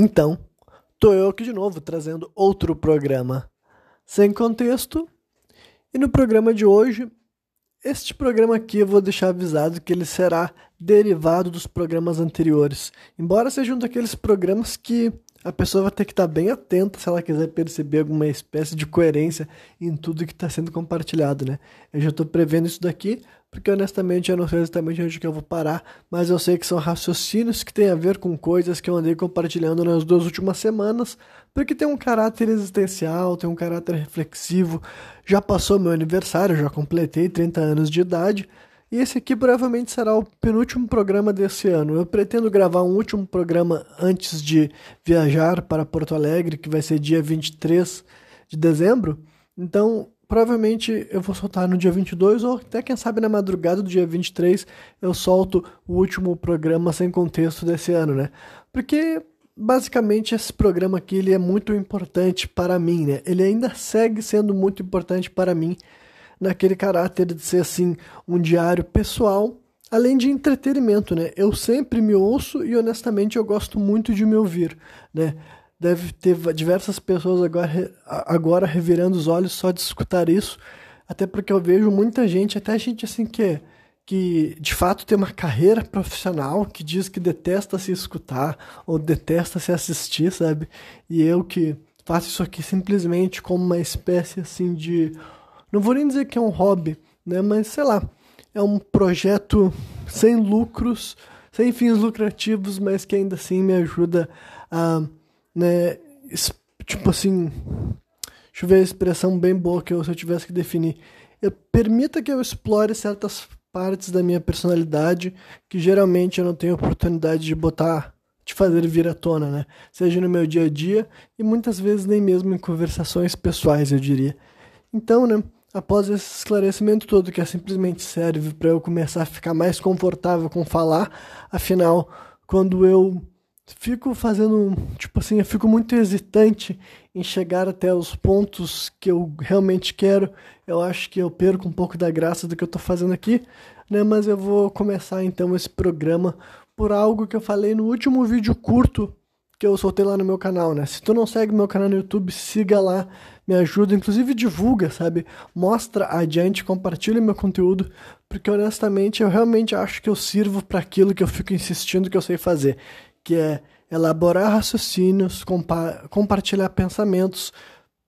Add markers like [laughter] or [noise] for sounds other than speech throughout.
Então, tô eu aqui de novo trazendo outro programa sem contexto. E no programa de hoje, este programa aqui eu vou deixar avisado que ele será derivado dos programas anteriores. Embora seja um daqueles programas que a pessoa vai ter que estar bem atenta se ela quiser perceber alguma espécie de coerência em tudo que está sendo compartilhado, né? Eu já estou prevendo isso daqui, porque honestamente eu não sei exatamente onde que eu vou parar, mas eu sei que são raciocínios que têm a ver com coisas que eu andei compartilhando nas duas últimas semanas, porque tem um caráter existencial, tem um caráter reflexivo. Já passou meu aniversário, já completei 30 anos de idade, e esse aqui provavelmente será o penúltimo programa desse ano. Eu pretendo gravar um último programa antes de viajar para Porto Alegre, que vai ser dia 23 de dezembro. Então, provavelmente eu vou soltar no dia 22 ou até quem sabe na madrugada do dia 23 eu solto o último programa sem contexto desse ano, né? Porque basicamente esse programa aqui ele é muito importante para mim, né? Ele ainda segue sendo muito importante para mim naquele caráter de ser assim um diário pessoal, além de entretenimento, né? Eu sempre me ouço e honestamente eu gosto muito de me ouvir, né? Deve ter diversas pessoas agora, agora revirando os olhos só de escutar isso, até porque eu vejo muita gente, até gente assim que que de fato tem uma carreira profissional que diz que detesta se escutar ou detesta se assistir, sabe? E eu que faço isso aqui simplesmente como uma espécie assim de não vou nem dizer que é um hobby, né? Mas sei lá, é um projeto sem lucros, sem fins lucrativos, mas que ainda assim me ajuda a, né? Tipo assim, deixa eu ver a expressão bem boa que eu, se eu tivesse que definir. Eu, permita que eu explore certas partes da minha personalidade que geralmente eu não tenho oportunidade de botar de fazer vir à tona, né? Seja no meu dia a dia e muitas vezes nem mesmo em conversações pessoais, eu diria. Então, né, após esse esclarecimento todo, que é simplesmente serve para eu começar a ficar mais confortável com falar, afinal, quando eu fico fazendo, tipo assim, eu fico muito hesitante em chegar até os pontos que eu realmente quero, eu acho que eu perco um pouco da graça do que eu estou fazendo aqui, né? Mas eu vou começar então esse programa por algo que eu falei no último vídeo curto que eu soltei lá no meu canal, né? Se tu não segue meu canal no YouTube, siga lá, me ajuda, inclusive divulga, sabe? Mostra adiante, compartilha meu conteúdo, porque honestamente eu realmente acho que eu sirvo para aquilo que eu fico insistindo que eu sei fazer, que é elaborar raciocínios, compa compartilhar pensamentos,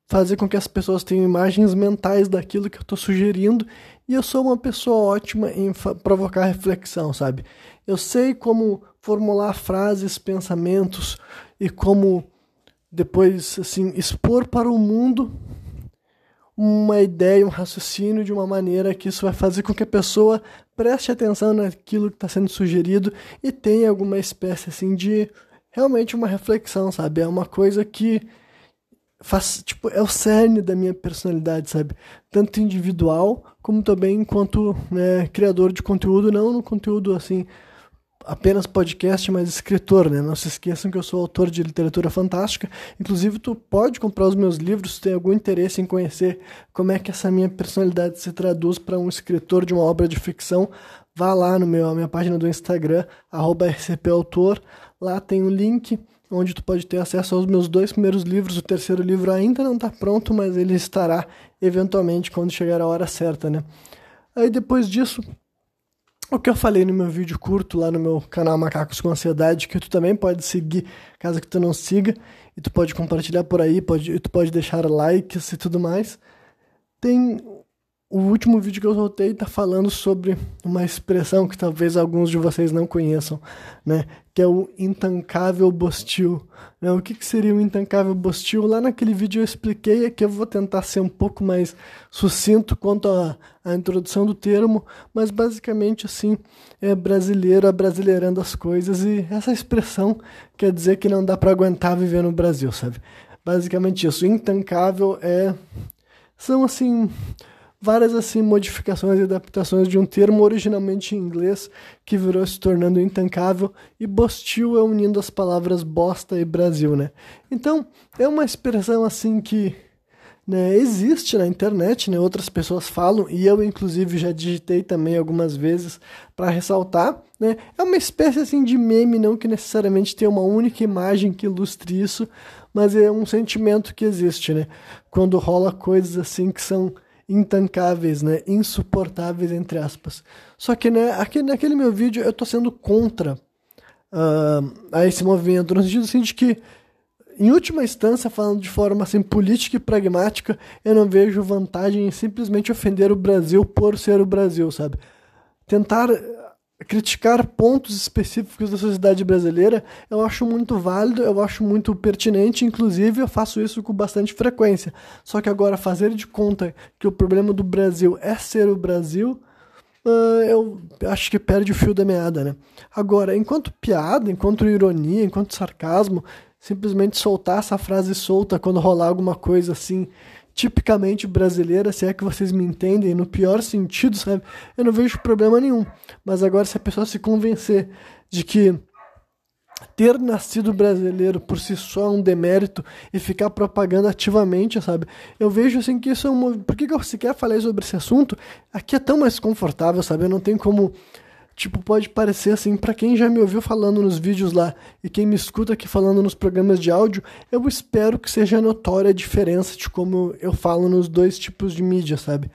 fazer com que as pessoas tenham imagens mentais daquilo que eu estou sugerindo, e eu sou uma pessoa ótima em provocar reflexão, sabe? Eu sei como formular frases, pensamentos e como depois assim expor para o mundo uma ideia, um raciocínio de uma maneira que isso vai fazer com que a pessoa preste atenção naquilo que está sendo sugerido e tenha alguma espécie assim de realmente uma reflexão, sabe? É uma coisa que faz, tipo, é o cerne da minha personalidade, sabe? Tanto individual como também enquanto né, criador de conteúdo, não no conteúdo assim apenas podcast, mas escritor, né? Não se esqueçam que eu sou autor de literatura fantástica. Inclusive, tu pode comprar os meus livros se tem algum interesse em conhecer como é que essa minha personalidade se traduz para um escritor de uma obra de ficção. Vá lá no meu minha página do Instagram @rcpautor. Lá tem um link onde tu pode ter acesso aos meus dois primeiros livros. O terceiro livro ainda não está pronto, mas ele estará eventualmente quando chegar a hora certa, né? Aí depois disso, o que eu falei no meu vídeo curto lá no meu canal Macacos com Ansiedade, que tu também pode seguir, caso que tu não siga, e tu pode compartilhar por aí, pode, tu pode deixar likes e tudo mais. Tem o último vídeo que eu soltei está falando sobre uma expressão que talvez alguns de vocês não conheçam, né? Que é o intancável bostil. Né? O que, que seria o intancável bostil? Lá naquele vídeo eu expliquei, aqui eu vou tentar ser um pouco mais sucinto quanto à, à introdução do termo, mas basicamente assim, é brasileiro abrasileirando as coisas e essa expressão quer dizer que não dá para aguentar viver no Brasil, sabe? Basicamente isso. Intancável é... São assim várias assim modificações e adaptações de um termo originalmente em inglês que virou se tornando intancável e bostil é unindo as palavras bosta e Brasil, né? Então, é uma expressão assim que né, existe na internet, né, outras pessoas falam, e eu inclusive já digitei também algumas vezes para ressaltar, né, é uma espécie assim de meme, não que necessariamente tenha uma única imagem que ilustre isso, mas é um sentimento que existe, né, quando rola coisas assim que são intancáveis, né, insuportáveis entre aspas. Só que né, aqui naquele meu vídeo eu tô sendo contra uh, a esse movimento, no sentido assim de que em última instância, falando de forma assim política e pragmática, eu não vejo vantagem em simplesmente ofender o Brasil por ser o Brasil, sabe? Tentar eh, criticar pontos específicos da sociedade brasileira, eu acho muito válido, eu acho muito pertinente, inclusive eu faço isso com bastante frequência. Só que agora fazer de conta que o problema do Brasil é ser o Brasil, uh, eu acho que perde o fio da meada, né? Agora, enquanto piada, enquanto ironia, enquanto sarcasmo, simplesmente soltar essa frase solta quando rolar alguma coisa assim, tipicamente brasileira, se é que vocês me entendem, no pior sentido, sabe? Eu não vejo problema nenhum. Mas agora, se a pessoa se convencer de que ter nascido brasileiro por si só é um demérito e ficar propagando ativamente, sabe? Eu vejo assim que isso é uma. Por que eu sequer falei sobre esse assunto? Aqui é tão mais confortável, sabe? Eu não tenho como Tipo, pode parecer assim, para quem já me ouviu falando nos vídeos lá e quem me escuta aqui falando nos programas de áudio, eu espero que seja notória a diferença de como eu falo nos dois tipos de mídia, sabe?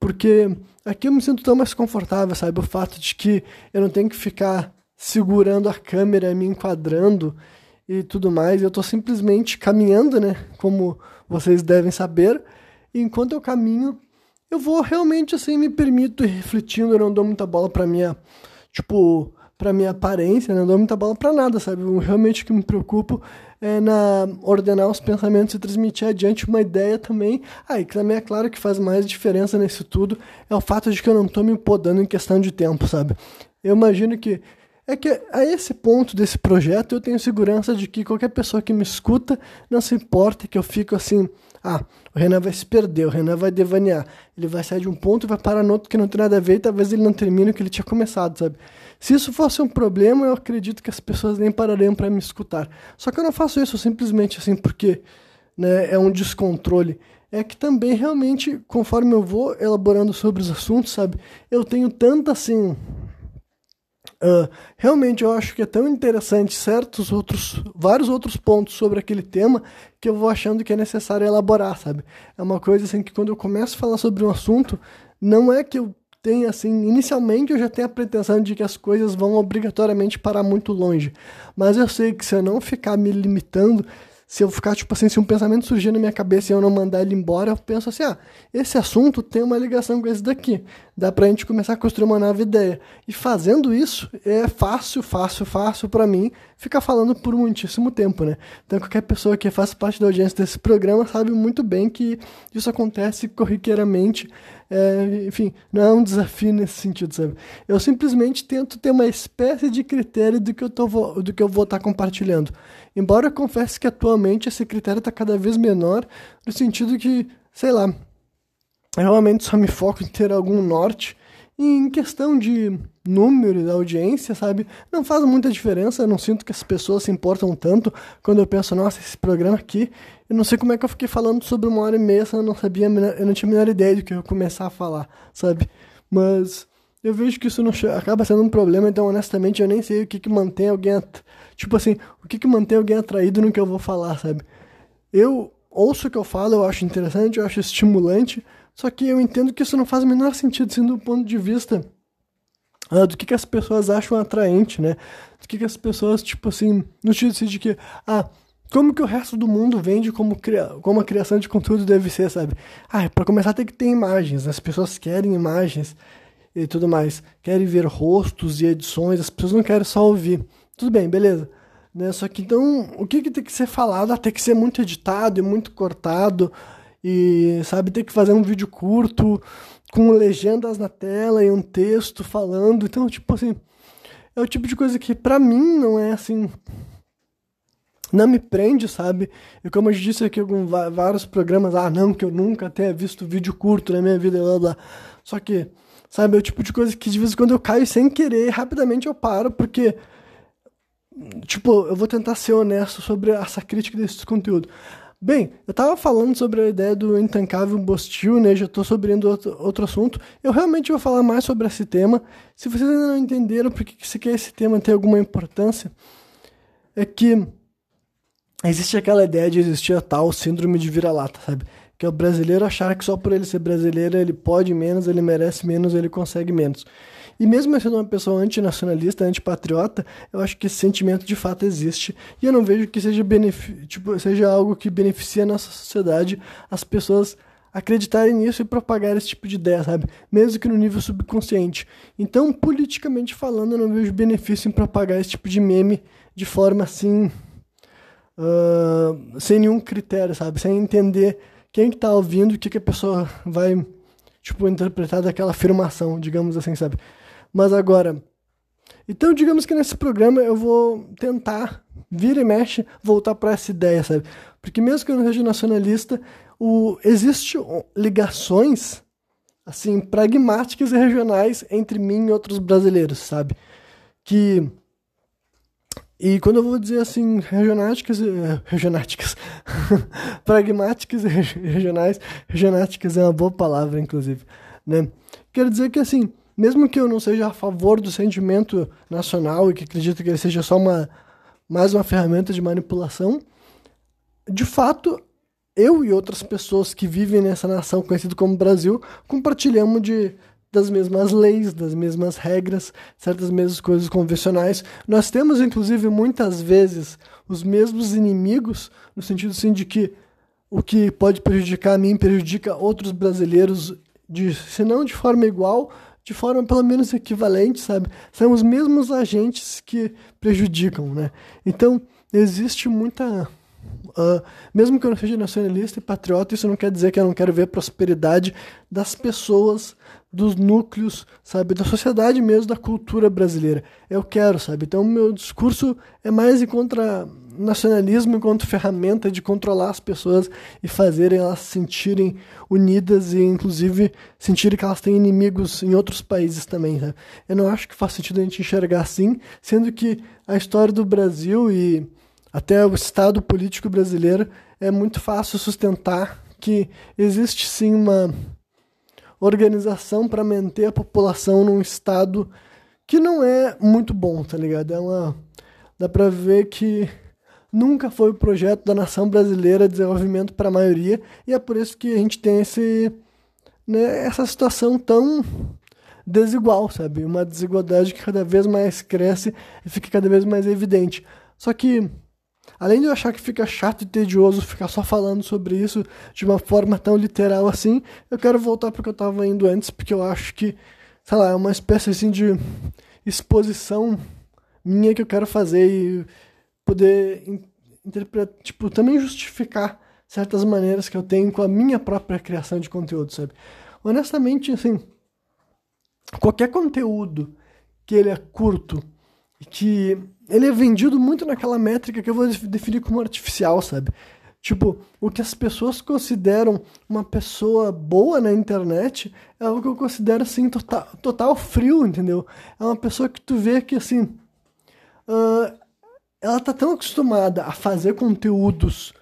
Porque aqui eu me sinto tão mais confortável, sabe? O fato de que eu não tenho que ficar segurando a câmera, me enquadrando e tudo mais. Eu tô simplesmente caminhando, né? Como vocês devem saber. E enquanto eu caminho, eu vou realmente assim me permito refletindo, eu não dou muita bola para minha, tipo, para minha aparência, não dou muita bola para nada, sabe? Eu, realmente o que me preocupo é na ordenar os pensamentos e transmitir adiante uma ideia também. Ah, e que também é claro que faz mais diferença nesse tudo é o fato de que eu não tô me podando em questão de tempo, sabe? Eu imagino que é que a esse ponto desse projeto eu tenho segurança de que qualquer pessoa que me escuta não se importa que eu fico assim, ah, o Renan vai se perder, o Renan vai devanear. Ele vai sair de um ponto e vai parar no outro que não tem nada a ver e talvez ele não termine o que ele tinha começado, sabe? Se isso fosse um problema, eu acredito que as pessoas nem parariam para me escutar. Só que eu não faço isso simplesmente assim porque né, é um descontrole. É que também realmente, conforme eu vou elaborando sobre os assuntos, sabe? Eu tenho tanta assim Uh, realmente eu acho que é tão interessante certos outros, vários outros pontos sobre aquele tema que eu vou achando que é necessário elaborar, sabe? É uma coisa assim que quando eu começo a falar sobre um assunto, não é que eu tenha assim, inicialmente eu já tenho a pretensão de que as coisas vão obrigatoriamente parar muito longe, mas eu sei que se eu não ficar me limitando, se eu ficar, tipo assim, se um pensamento surgir na minha cabeça e eu não mandar ele embora, eu penso assim, ah, esse assunto tem uma ligação com esse daqui. Dá pra gente começar a construir uma nova ideia. E fazendo isso, é fácil, fácil, fácil para mim ficar falando por muitíssimo tempo, né? Então qualquer pessoa que faz parte da audiência desse programa sabe muito bem que isso acontece corriqueiramente é, enfim, não é um desafio nesse sentido, sabe? Eu simplesmente tento ter uma espécie de critério do que eu, tô, do que eu vou estar tá compartilhando. Embora eu confesse que atualmente esse critério está cada vez menor, no sentido que, sei lá, eu realmente só me foco em ter algum norte. Em questão de número da audiência, sabe? Não faz muita diferença, eu não sinto que as pessoas se importam tanto quando eu penso, nossa, esse programa aqui, eu não sei como é que eu fiquei falando sobre uma hora e meia, eu não sabia, eu não tinha a menor ideia do que eu ia começar a falar, sabe? Mas eu vejo que isso não acaba sendo um problema, então honestamente eu nem sei o que que mantém alguém, tipo assim, o que que mantém alguém atraído no que eu vou falar, sabe? Eu ouço o que eu falo, eu acho interessante, eu acho estimulante, só que eu entendo que isso não faz o menor sentido, sendo do ponto de vista ah, do que, que as pessoas acham atraente, né? Do que, que as pessoas, tipo assim, no sentido assim de que, ah, como que o resto do mundo vende como, cria como a criação de conteúdo deve ser, sabe? Ah, para começar tem que ter imagens, as pessoas querem imagens e tudo mais, querem ver rostos e edições, as pessoas não querem só ouvir. Tudo bem, beleza. Né? Só que então, o que, que tem que ser falado? Ah, tem que ser muito editado e muito cortado e, sabe, tem que fazer um vídeo curto com legendas na tela e um texto falando. Então, tipo assim, é o tipo de coisa que para mim não é assim. Não me prende, sabe? E como eu disse aqui em vários programas, ah, não, que eu nunca tenha visto vídeo curto na minha vida, blá blá. Só que, sabe, é o tipo de coisa que de vez em quando eu caio sem querer, rapidamente eu paro, porque, tipo, eu vou tentar ser honesto sobre essa crítica desse conteúdo. Bem, eu tava falando sobre a ideia do intancável Bostil, né? Já tô sobrando outro, outro assunto. Eu realmente vou falar mais sobre esse tema. Se vocês ainda não entenderam por que, que quer esse tema ter alguma importância, é que existe aquela ideia de existir a tal síndrome de vira-lata, sabe? Que é o brasileiro achar que só por ele ser brasileiro ele pode menos, ele merece menos, ele consegue menos. E mesmo sendo uma pessoa antinacionalista, antipatriota, eu acho que esse sentimento de fato existe. E eu não vejo que seja, tipo, seja algo que beneficie a nossa sociedade, as pessoas acreditarem nisso e propagar esse tipo de ideia, sabe? Mesmo que no nível subconsciente. Então, politicamente falando, eu não vejo benefício em propagar esse tipo de meme de forma assim. Uh, sem nenhum critério, sabe? Sem entender quem que tá ouvindo o que, que a pessoa vai, tipo, interpretar daquela afirmação, digamos assim, sabe? Mas agora. Então, digamos que nesse programa eu vou tentar, vira e mexe, voltar para essa ideia, sabe? Porque mesmo que eu não seja nacionalista, o, existe ligações, assim, pragmáticas e regionais entre mim e outros brasileiros, sabe? Que. E quando eu vou dizer assim, regionáticas, regionáticas, [laughs] pragmáticas e regionais, regionáticas é uma boa palavra, inclusive, né? Quero dizer que, assim, mesmo que eu não seja a favor do sentimento nacional e que acredito que ele seja só uma mais uma ferramenta de manipulação, de fato, eu e outras pessoas que vivem nessa nação conhecida como Brasil compartilhamos de das mesmas leis, das mesmas regras, certas mesmas coisas convencionais. Nós temos, inclusive, muitas vezes os mesmos inimigos, no sentido assim, de que o que pode prejudicar a mim prejudica outros brasileiros, de, se não de forma igual, de forma pelo menos equivalente, sabe? São os mesmos agentes que prejudicam, né? Então, existe muita. Uh, mesmo que eu não seja nacionalista e patriota, isso não quer dizer que eu não quero ver a prosperidade das pessoas, dos núcleos, sabe? Da sociedade mesmo, da cultura brasileira. Eu quero, sabe? Então, meu discurso é mais contra nacionalismo enquanto ferramenta de controlar as pessoas e fazerem elas se sentirem unidas e, inclusive, sentirem que elas têm inimigos em outros países também. Né? Eu não acho que faz sentido a gente enxergar assim, sendo que a história do Brasil e até o estado político brasileiro é muito fácil sustentar que existe sim uma organização para manter a população num estado que não é muito bom, tá ligado? É uma dá para ver que nunca foi o projeto da nação brasileira de desenvolvimento para a maioria, e é por isso que a gente tem esse, né, essa situação tão desigual, sabe? Uma desigualdade que cada vez mais cresce e fica cada vez mais evidente. Só que, além de eu achar que fica chato e tedioso ficar só falando sobre isso de uma forma tão literal assim, eu quero voltar para o que eu estava indo antes, porque eu acho que, sei lá, é uma espécie assim de exposição minha que eu quero fazer e poder interpretar, tipo, também justificar certas maneiras que eu tenho com a minha própria criação de conteúdo, sabe? Honestamente, assim, qualquer conteúdo que ele é curto e que ele é vendido muito naquela métrica que eu vou definir como artificial, sabe? Tipo, o que as pessoas consideram uma pessoa boa na internet é algo que eu considero, assim, total, total frio, entendeu? É uma pessoa que tu vê que, assim, uh, ela tá tão acostumada a fazer conteúdos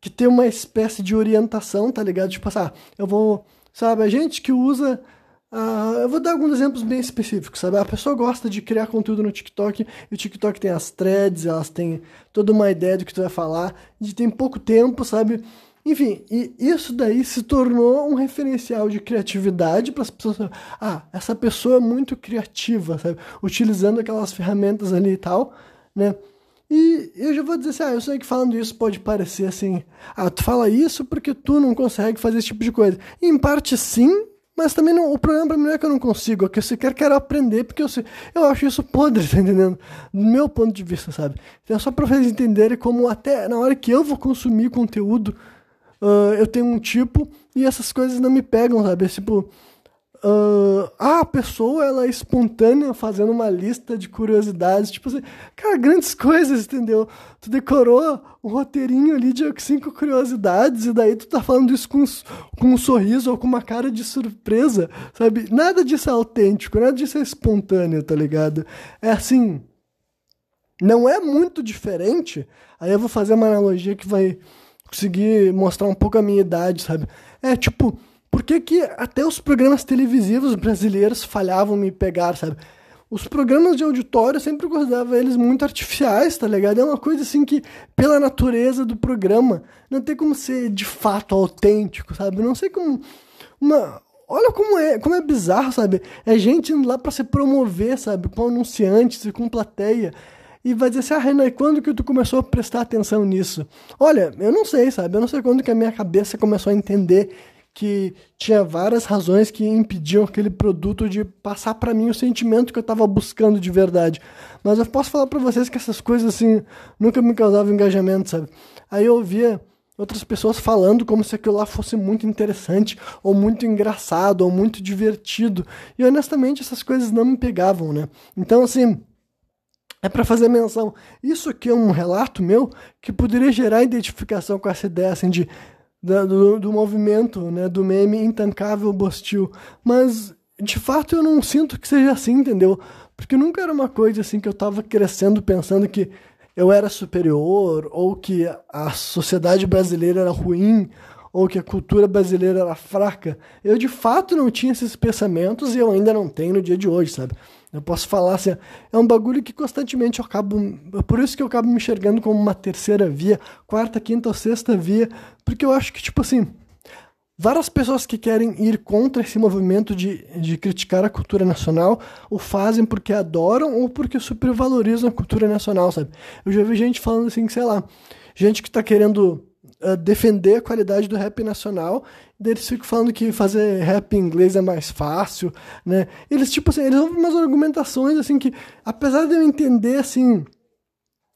que tem uma espécie de orientação, tá ligado? Tipo assim, ah, eu vou. Sabe, a gente que usa. Uh, eu vou dar alguns exemplos bem específicos, sabe? A pessoa gosta de criar conteúdo no TikTok, e o TikTok tem as threads, elas têm toda uma ideia do que tu vai falar, e tem pouco tempo, sabe? Enfim, e isso daí se tornou um referencial de criatividade para as pessoas. Ah, essa pessoa é muito criativa, sabe? Utilizando aquelas ferramentas ali e tal, né? E eu já vou dizer assim, ah, eu sei que falando isso pode parecer assim, ah, tu fala isso porque tu não consegue fazer esse tipo de coisa. E em parte sim, mas também não, o problema pra mim não é que eu não consigo, é que eu sequer quero aprender, porque eu, eu acho isso podre, [laughs] tá entendendo? Do meu ponto de vista, sabe? Então é só pra vocês entenderem como até na hora que eu vou consumir conteúdo, uh, eu tenho um tipo e essas coisas não me pegam, sabe? Tipo, Uh, a pessoa ela é espontânea fazendo uma lista de curiosidades, tipo assim, cara, grandes coisas, entendeu? Tu decorou um roteirinho ali de cinco curiosidades e daí tu tá falando isso com, com um sorriso ou com uma cara de surpresa, sabe? Nada disso é autêntico, nada disso é espontâneo, tá ligado? É assim, não é muito diferente. Aí eu vou fazer uma analogia que vai conseguir mostrar um pouco a minha idade, sabe? É tipo, por que, que até os programas televisivos brasileiros falhavam me pegar, sabe? Os programas de auditório eu sempre considerava eles muito artificiais, tá ligado? É uma coisa assim que, pela natureza do programa, não tem como ser de fato autêntico, sabe? Não sei como. Uma, olha como é, como é bizarro, sabe? É gente indo lá para se promover, sabe? Com anunciantes e com plateia. E vai dizer assim, ah, Renan, quando que tu começou a prestar atenção nisso? Olha, eu não sei, sabe? Eu não sei quando que a minha cabeça começou a entender que tinha várias razões que impediam aquele produto de passar para mim o sentimento que eu estava buscando de verdade. Mas eu posso falar para vocês que essas coisas assim nunca me causavam engajamento, sabe? Aí eu ouvia outras pessoas falando como se aquilo lá fosse muito interessante, ou muito engraçado, ou muito divertido. E honestamente essas coisas não me pegavam, né? Então assim, é para fazer menção. Isso aqui é um relato meu que poderia gerar identificação com essa ideia assim de do, do movimento, né, do meme intancável Bostil. Mas, de fato, eu não sinto que seja assim, entendeu? Porque nunca era uma coisa assim que eu tava crescendo pensando que eu era superior, ou que a sociedade brasileira era ruim, ou que a cultura brasileira era fraca. Eu, de fato, não tinha esses pensamentos e eu ainda não tenho no dia de hoje, sabe? Eu posso falar assim, é um bagulho que constantemente eu acabo. Por isso que eu acabo me enxergando como uma terceira via, quarta, quinta ou sexta via, porque eu acho que, tipo assim, várias pessoas que querem ir contra esse movimento de, de criticar a cultura nacional o fazem porque adoram ou porque supervalorizam a cultura nacional, sabe? Eu já vi gente falando assim, sei lá, gente que tá querendo uh, defender a qualidade do rap nacional eles ficam falando que fazer rap em inglês é mais fácil, né? Eles, tipo assim, eles ouvem umas argumentações, assim, que, apesar de eu entender, assim,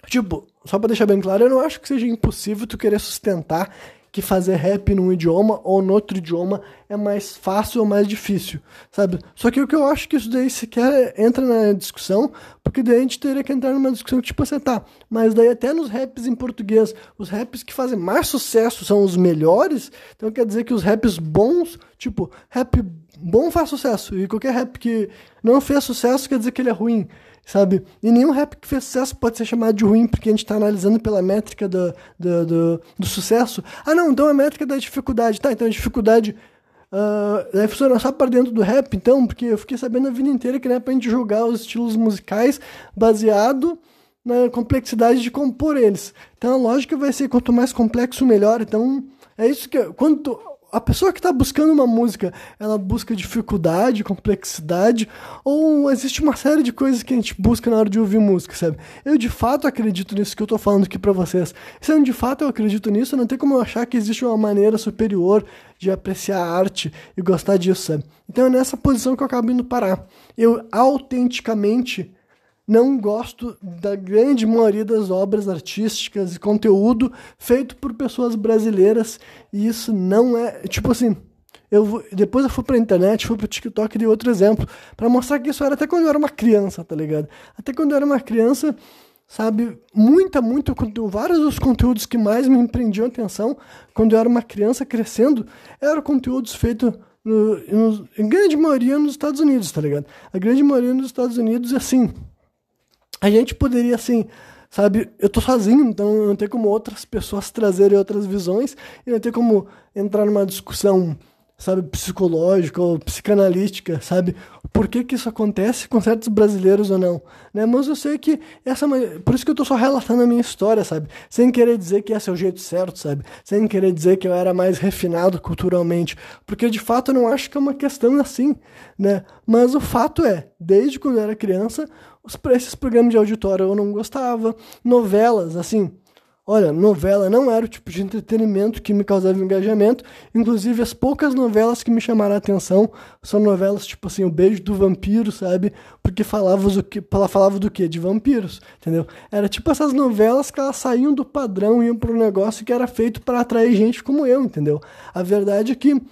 tipo, só pra deixar bem claro, eu não acho que seja impossível tu querer sustentar que fazer rap num idioma ou no outro idioma é mais fácil ou mais difícil, sabe? Só que o que eu acho que isso daí sequer entra na discussão, porque daí a gente teria que entrar numa discussão tipo assim, tá, mas daí até nos raps em português, os raps que fazem mais sucesso são os melhores, então quer dizer que os raps bons, tipo, rap bom faz sucesso, e qualquer rap que não fez sucesso quer dizer que ele é ruim sabe? E nenhum rap que fez sucesso pode ser chamado de ruim, porque a gente está analisando pela métrica do, do, do, do, sucesso. Ah, não, então a métrica da dificuldade. Tá, então a dificuldade uh, deve funcionar só para dentro do rap, então, porque eu fiquei sabendo a vida inteira que não é pra gente julgar os estilos musicais baseado na complexidade de compor eles. Então a lógica vai ser quanto mais complexo, melhor. Então é isso que. Quanto a pessoa que está buscando uma música, ela busca dificuldade, complexidade, ou existe uma série de coisas que a gente busca na hora de ouvir música, sabe? Eu de fato acredito nisso que eu estou falando aqui para vocês. Se eu de fato eu acredito nisso, não tem como eu achar que existe uma maneira superior de apreciar a arte e gostar disso, sabe? Então é nessa posição que eu acabo indo parar. Eu autenticamente não gosto da grande maioria das obras artísticas e conteúdo feito por pessoas brasileiras e isso não é tipo assim eu depois eu fui pra internet fui pro TikTok e dei outro exemplo para mostrar que isso era até quando eu era uma criança tá ligado até quando eu era uma criança sabe muita muito vários dos conteúdos que mais me prendiam atenção quando eu era uma criança crescendo eram conteúdos feitos no, no, em grande maioria nos Estados Unidos, tá ligado? A grande maioria nos Estados Unidos, assim, a gente poderia, assim, sabe, eu tô sozinho, então não tem como outras pessoas trazerem outras visões e não tem como entrar numa discussão, sabe, psicológica ou psicanalística, sabe, por que que isso acontece com certos brasileiros ou não, né, mas eu sei que essa, por isso que eu tô só relatando a minha história, sabe, sem querer dizer que esse é o jeito certo, sabe, sem querer dizer que eu era mais refinado culturalmente, porque de fato eu não acho que é uma questão assim, né, mas o fato é, desde quando eu era criança, os, esses programas de auditório eu não gostava. Novelas, assim. Olha, novela não era o tipo de entretenimento que me causava engajamento. Inclusive, as poucas novelas que me chamaram a atenção são novelas tipo assim, O Beijo do Vampiro, sabe? Porque falava do que, falava do quê? De vampiros, entendeu? Era tipo essas novelas que elas saíam do padrão e iam para um negócio que era feito para atrair gente como eu, entendeu? A verdade é que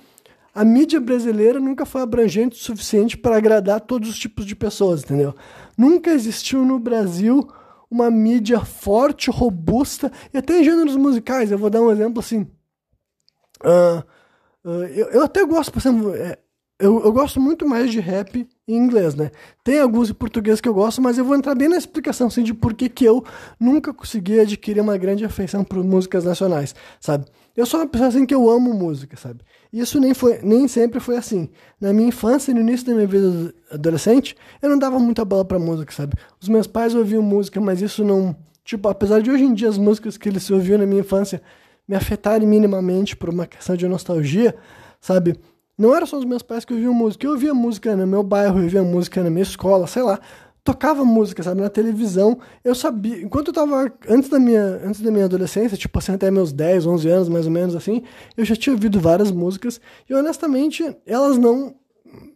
a mídia brasileira nunca foi abrangente o suficiente para agradar todos os tipos de pessoas, entendeu? Nunca existiu no Brasil uma mídia forte, robusta, e até em gêneros musicais. Eu vou dar um exemplo assim. Uh, uh, eu, eu, até gosto, por exemplo, é, eu, eu gosto muito mais de rap em inglês, né? Tem alguns em português que eu gosto, mas eu vou entrar bem na explicação assim, de por que, que eu nunca consegui adquirir uma grande afeição por músicas nacionais, sabe? Eu sou uma pessoa assim que eu amo música, sabe? Isso nem, foi, nem sempre foi assim. Na minha infância e no início da minha vida adolescente, eu não dava muita bola pra música, sabe? Os meus pais ouviam música, mas isso não. Tipo, apesar de hoje em dia as músicas que eles ouviam na minha infância me afetarem minimamente por uma questão de nostalgia, sabe? Não era só os meus pais que ouviam música. Eu ouvia música no meu bairro, eu ouvia música na minha escola, sei lá. Tocava música, sabe, na televisão. Eu sabia, enquanto eu tava antes da minha, antes da minha adolescência, tipo assim, até meus 10, 11 anos, mais ou menos assim, eu já tinha ouvido várias músicas e honestamente, elas não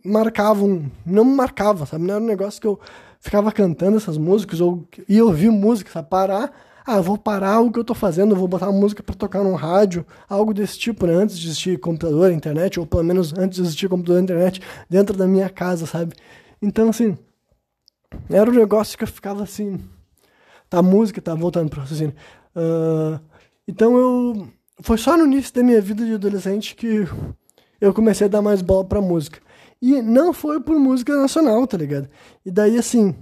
marcavam, não me marcavam, sabe? Não era um negócio que eu ficava cantando essas músicas ou ia ouvir música, sabe? Parar ah, vou parar o que eu tô fazendo, vou botar música para tocar no rádio, algo desse tipo, né? Antes de existir computador, internet, ou pelo menos antes de existir computador e internet, dentro da minha casa, sabe? Então, assim, era um negócio que eu ficava assim. Tá, a música, tá, voltando pro raciocínio. Uh, então eu. Foi só no início da minha vida de adolescente que eu comecei a dar mais bola pra música. E não foi por música nacional, tá ligado? E daí, assim,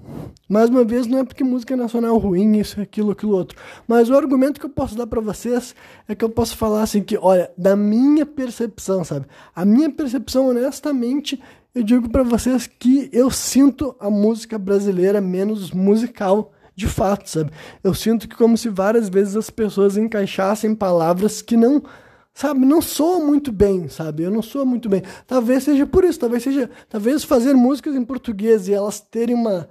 mais uma vez, não é porque música nacional é ruim, isso, aquilo, aquilo outro. Mas o argumento que eu posso dar para vocês é que eu posso falar assim que, olha, da minha percepção, sabe? A minha percepção, honestamente, eu digo para vocês que eu sinto a música brasileira menos musical de fato, sabe? Eu sinto que como se várias vezes as pessoas encaixassem palavras que não sabe, não soa muito bem, sabe? Eu não sou muito bem. Talvez seja por isso, talvez seja, talvez fazer músicas em português e elas terem uma,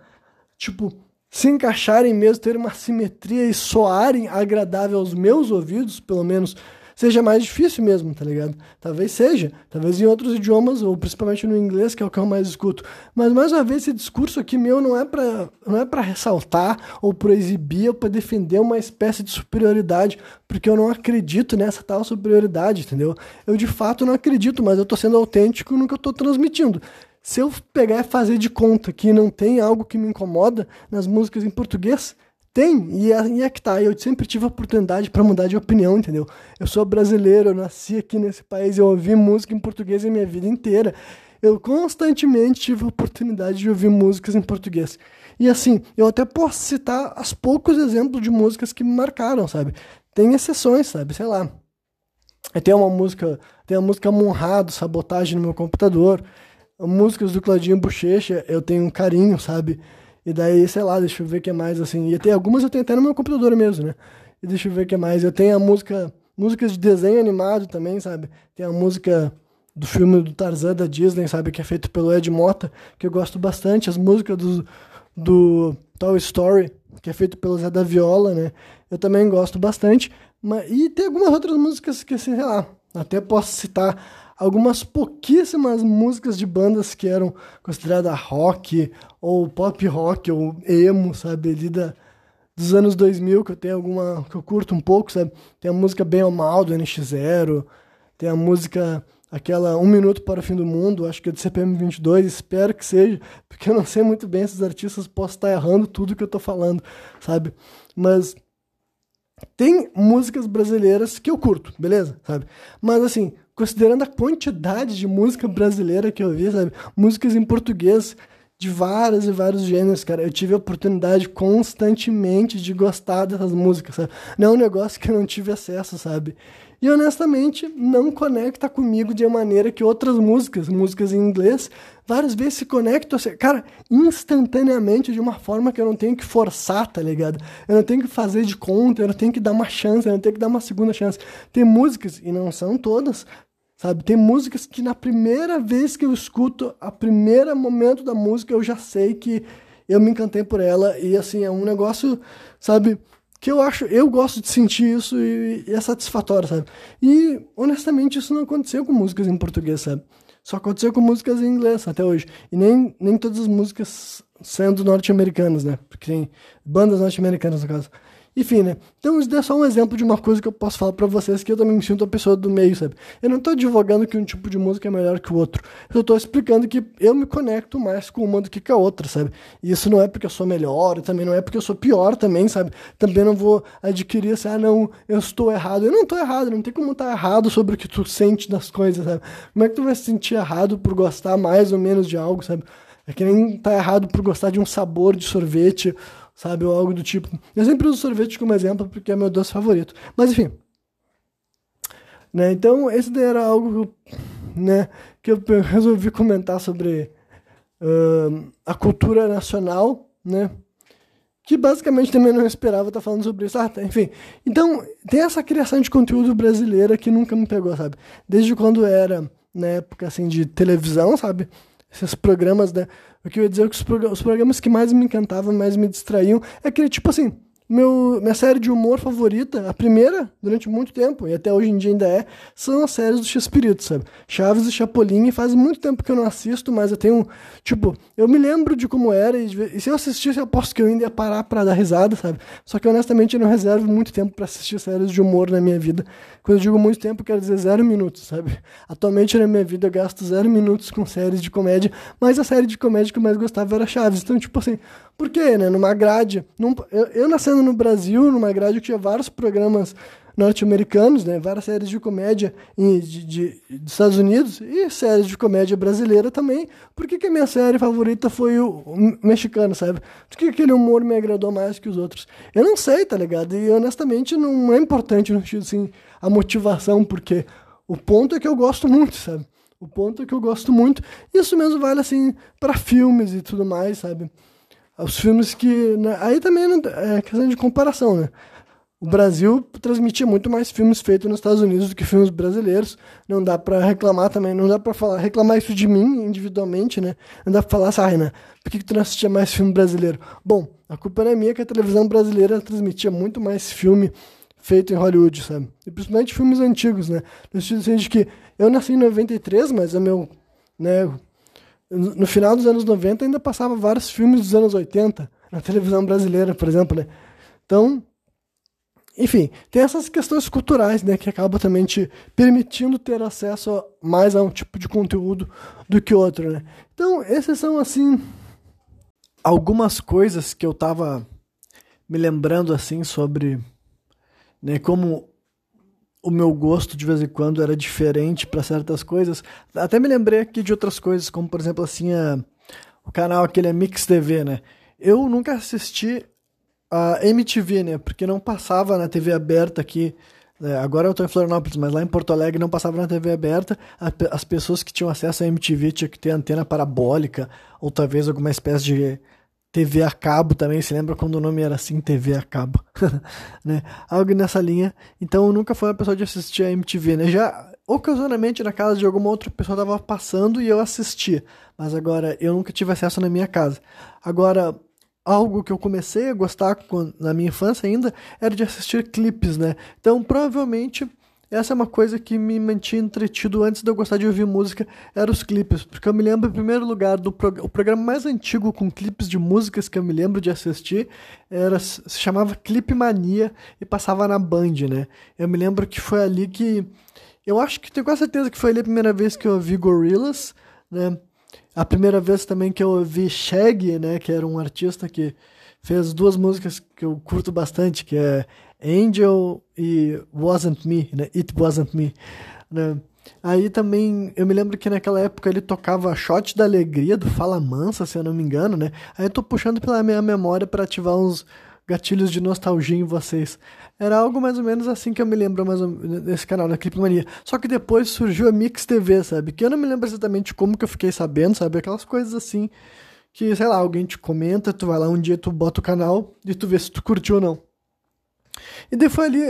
tipo, se encaixarem mesmo, terem uma simetria e soarem agradável aos meus ouvidos, pelo menos seja mais difícil mesmo, tá ligado? Talvez seja, talvez em outros idiomas, ou principalmente no inglês, que é o que eu mais escuto. Mas mais uma vez, esse discurso aqui meu não é para não é para ressaltar ou para exibir ou para defender uma espécie de superioridade, porque eu não acredito nessa tal superioridade, entendeu? Eu de fato não acredito, mas eu tô sendo autêntico no que eu tô transmitindo. Se eu pegar e fazer de conta que não tem algo que me incomoda nas músicas em português, tem, e é, e é que tá. Eu sempre tive oportunidade para mudar de opinião, entendeu? Eu sou brasileiro, eu nasci aqui nesse país, eu ouvi música em português a minha vida inteira. Eu constantemente tive oportunidade de ouvir músicas em português. E assim, eu até posso citar os poucos exemplos de músicas que me marcaram, sabe? Tem exceções, sabe? Sei lá. Tem uma música, tem a música Monrado, Sabotagem no meu computador. Músicas do Claudinho Bochecha, eu tenho um carinho, sabe? E daí, sei lá, deixa eu ver o que mais, assim. E tem algumas eu tenho até no meu computador mesmo, né? E deixa eu ver o que mais. Eu tenho a música, músicas de desenho animado também, sabe? Tem a música do filme do Tarzan da Disney, sabe? Que é feito pelo Ed Mota, que eu gosto bastante. As músicas do, do Toy Story, que é feito pelo Zé da Viola, né? Eu também gosto bastante. Mas, e tem algumas outras músicas que, assim, sei lá, até posso citar algumas pouquíssimas músicas de bandas que eram consideradas rock, ou pop rock, ou emo, sabe, ali da, dos anos 2000, que eu tenho alguma, que eu curto um pouco, sabe, tem a música Bem ou Mal, do NX0, tem a música, aquela Um Minuto para o Fim do Mundo, acho que é do CPM 22, espero que seja, porque eu não sei muito bem esses artistas, posso estar errando tudo que eu tô falando, sabe, mas... Tem músicas brasileiras que eu curto, beleza? Sabe? Mas assim, considerando a quantidade de música brasileira que eu vi, sabe? Músicas em português de vários e vários gêneros, cara. Eu tive a oportunidade constantemente de gostar dessas músicas, sabe? Não é um negócio que eu não tive acesso, sabe? E honestamente, não conecta comigo de maneira que outras músicas, músicas em inglês, várias vezes se conectam, cara, instantaneamente, de uma forma que eu não tenho que forçar, tá ligado? Eu não tenho que fazer de conta, eu não tenho que dar uma chance, eu não tenho que dar uma segunda chance. Tem músicas, e não são todas, Sabe, tem músicas que na primeira vez que eu escuto, a primeiro momento da música, eu já sei que eu me encantei por ela e assim, é um negócio, sabe, que eu acho, eu gosto de sentir isso e, e é satisfatório, sabe? E honestamente isso não aconteceu com músicas em português, sabe? Só aconteceu com músicas em inglês até hoje. E nem, nem todas as músicas sendo norte-americanas, né? Porque tem bandas norte-americanas no caso. Enfim, né? Então isso é só um exemplo de uma coisa que eu posso falar para vocês que eu também me sinto a pessoa do meio, sabe? Eu não tô advogando que um tipo de música é melhor que o outro. Eu tô explicando que eu me conecto mais com uma do que com a outra, sabe? E isso não é porque eu sou melhor, também não é porque eu sou pior também, sabe? Também não vou adquirir assim, ah, não, eu estou errado. Eu não tô errado, não tem como estar tá errado sobre o que tu sente das coisas, sabe? Como é que tu vai se sentir errado por gostar mais ou menos de algo, sabe? É que nem tá errado por gostar de um sabor de sorvete sabe? Ou algo do tipo. Eu sempre uso sorvete como exemplo porque é meu doce favorito. Mas enfim. Né? Então, esse daí era algo né, que eu resolvi comentar sobre uh, a cultura nacional, né? Que basicamente também não esperava estar falando sobre isso. Ah, tá, enfim. Então, tem essa criação de conteúdo brasileira que nunca me pegou, sabe? Desde quando era na época assim de televisão, sabe? Esses programas, né? O que eu ia dizer é que os, programas que mais me encantavam, mais me distraíam, é que, tipo assim, meu, minha série de humor favorita, a primeira, durante muito tempo, e até hoje em dia ainda é, são as séries do X-Espírito, sabe? Chaves e Chapolin, faz muito tempo que eu não assisto, mas eu tenho, tipo, eu me lembro de como era, e, e se eu assistisse, eu aposto que eu ainda ia parar pra dar risada, sabe? Só que honestamente eu não reservo muito tempo para assistir séries de humor na minha vida. Quando eu digo muito tempo, eu quero dizer zero minutos, sabe? Atualmente na minha vida eu gasto zero minutos com séries de comédia, mas a série de comédia que eu mais gostava era Chaves. Então, tipo assim, por quê, né? Numa grade, num, eu, eu nascendo no Brasil, numa grade que tinha vários programas norte-americanos, né, várias séries de comédia de, de, dos Estados Unidos e séries de comédia brasileira também. Por que, que a minha série favorita foi o, o mexicano, sabe? Por que aquele humor me agradou mais que os outros? Eu não sei, tá ligado? E honestamente não é importante no sentido assim, a motivação, porque o ponto é que eu gosto muito, sabe? O ponto é que eu gosto muito. Isso mesmo vale assim para filmes e tudo mais, sabe? Os filmes que. Né, aí também não, é questão de comparação, né? O Brasil transmitia muito mais filmes feitos nos Estados Unidos do que filmes brasileiros. Não dá para reclamar também, não dá para falar, reclamar isso de mim individualmente, né? Não dá para falar assim, ah, Renan, por que, que tu não assistia mais filme brasileiro? Bom, a culpa não é minha que a televisão brasileira transmitia muito mais filme feito em Hollywood, sabe? E principalmente filmes antigos, né? No sentido assim de que eu nasci em 93, mas é meu, né, no final dos anos 90 ainda passava vários filmes dos anos 80 na televisão brasileira, por exemplo, né? Então, enfim, tem essas questões culturais, né, que acabam também te permitindo ter acesso mais a um tipo de conteúdo do que outro, né? Então, esses são assim algumas coisas que eu tava me lembrando assim sobre né, como o meu gosto de vez em quando era diferente para certas coisas. Até me lembrei aqui de outras coisas, como por exemplo assim, a, o canal aquele é Mix TV, né? Eu nunca assisti a MTV, né? Porque não passava na TV aberta aqui. Né? Agora eu estou em Florianópolis, mas lá em Porto Alegre não passava na TV aberta. As pessoas que tinham acesso à MTV tinham que ter antena parabólica, ou talvez alguma espécie de TV a cabo também, se lembra quando o nome era assim, TV a cabo, [laughs] né? Algo nessa linha. Então eu nunca fui uma pessoa de assistir a MTV, né? Já ocasionalmente na casa de alguma outra pessoa tava passando e eu assistia, mas agora eu nunca tive acesso na minha casa. Agora algo que eu comecei a gostar na minha infância ainda era de assistir clipes, né? Então provavelmente essa é uma coisa que me mantinha entretido antes de eu gostar de ouvir música, eram os clipes. Porque eu me lembro, em primeiro lugar, do prog o programa mais antigo com clipes de músicas que eu me lembro de assistir, era, se chamava Clipe Mania e passava na Band, né? Eu me lembro que foi ali que... Eu acho que tenho quase certeza que foi ali a primeira vez que eu ouvi Gorillaz, né? A primeira vez também que eu ouvi Shaggy, né? Que era um artista que fez duas músicas que eu curto bastante, que é Angel e Wasn't Me, né? It Wasn't Me, né? Aí também, eu me lembro que naquela época ele tocava Shot da Alegria do Fala Mansa, se eu não me engano, né? Aí eu tô puxando pela minha memória para ativar uns gatilhos de nostalgia em vocês. Era algo mais ou menos assim que eu me lembro mais desse canal, da Clipmania. Só que depois surgiu a Mix TV, sabe? Que eu não me lembro exatamente como que eu fiquei sabendo, sabe? Aquelas coisas assim que, sei lá, alguém te comenta, tu vai lá um dia, tu bota o canal e tu vê se tu curtiu ou não. E daí foi ali,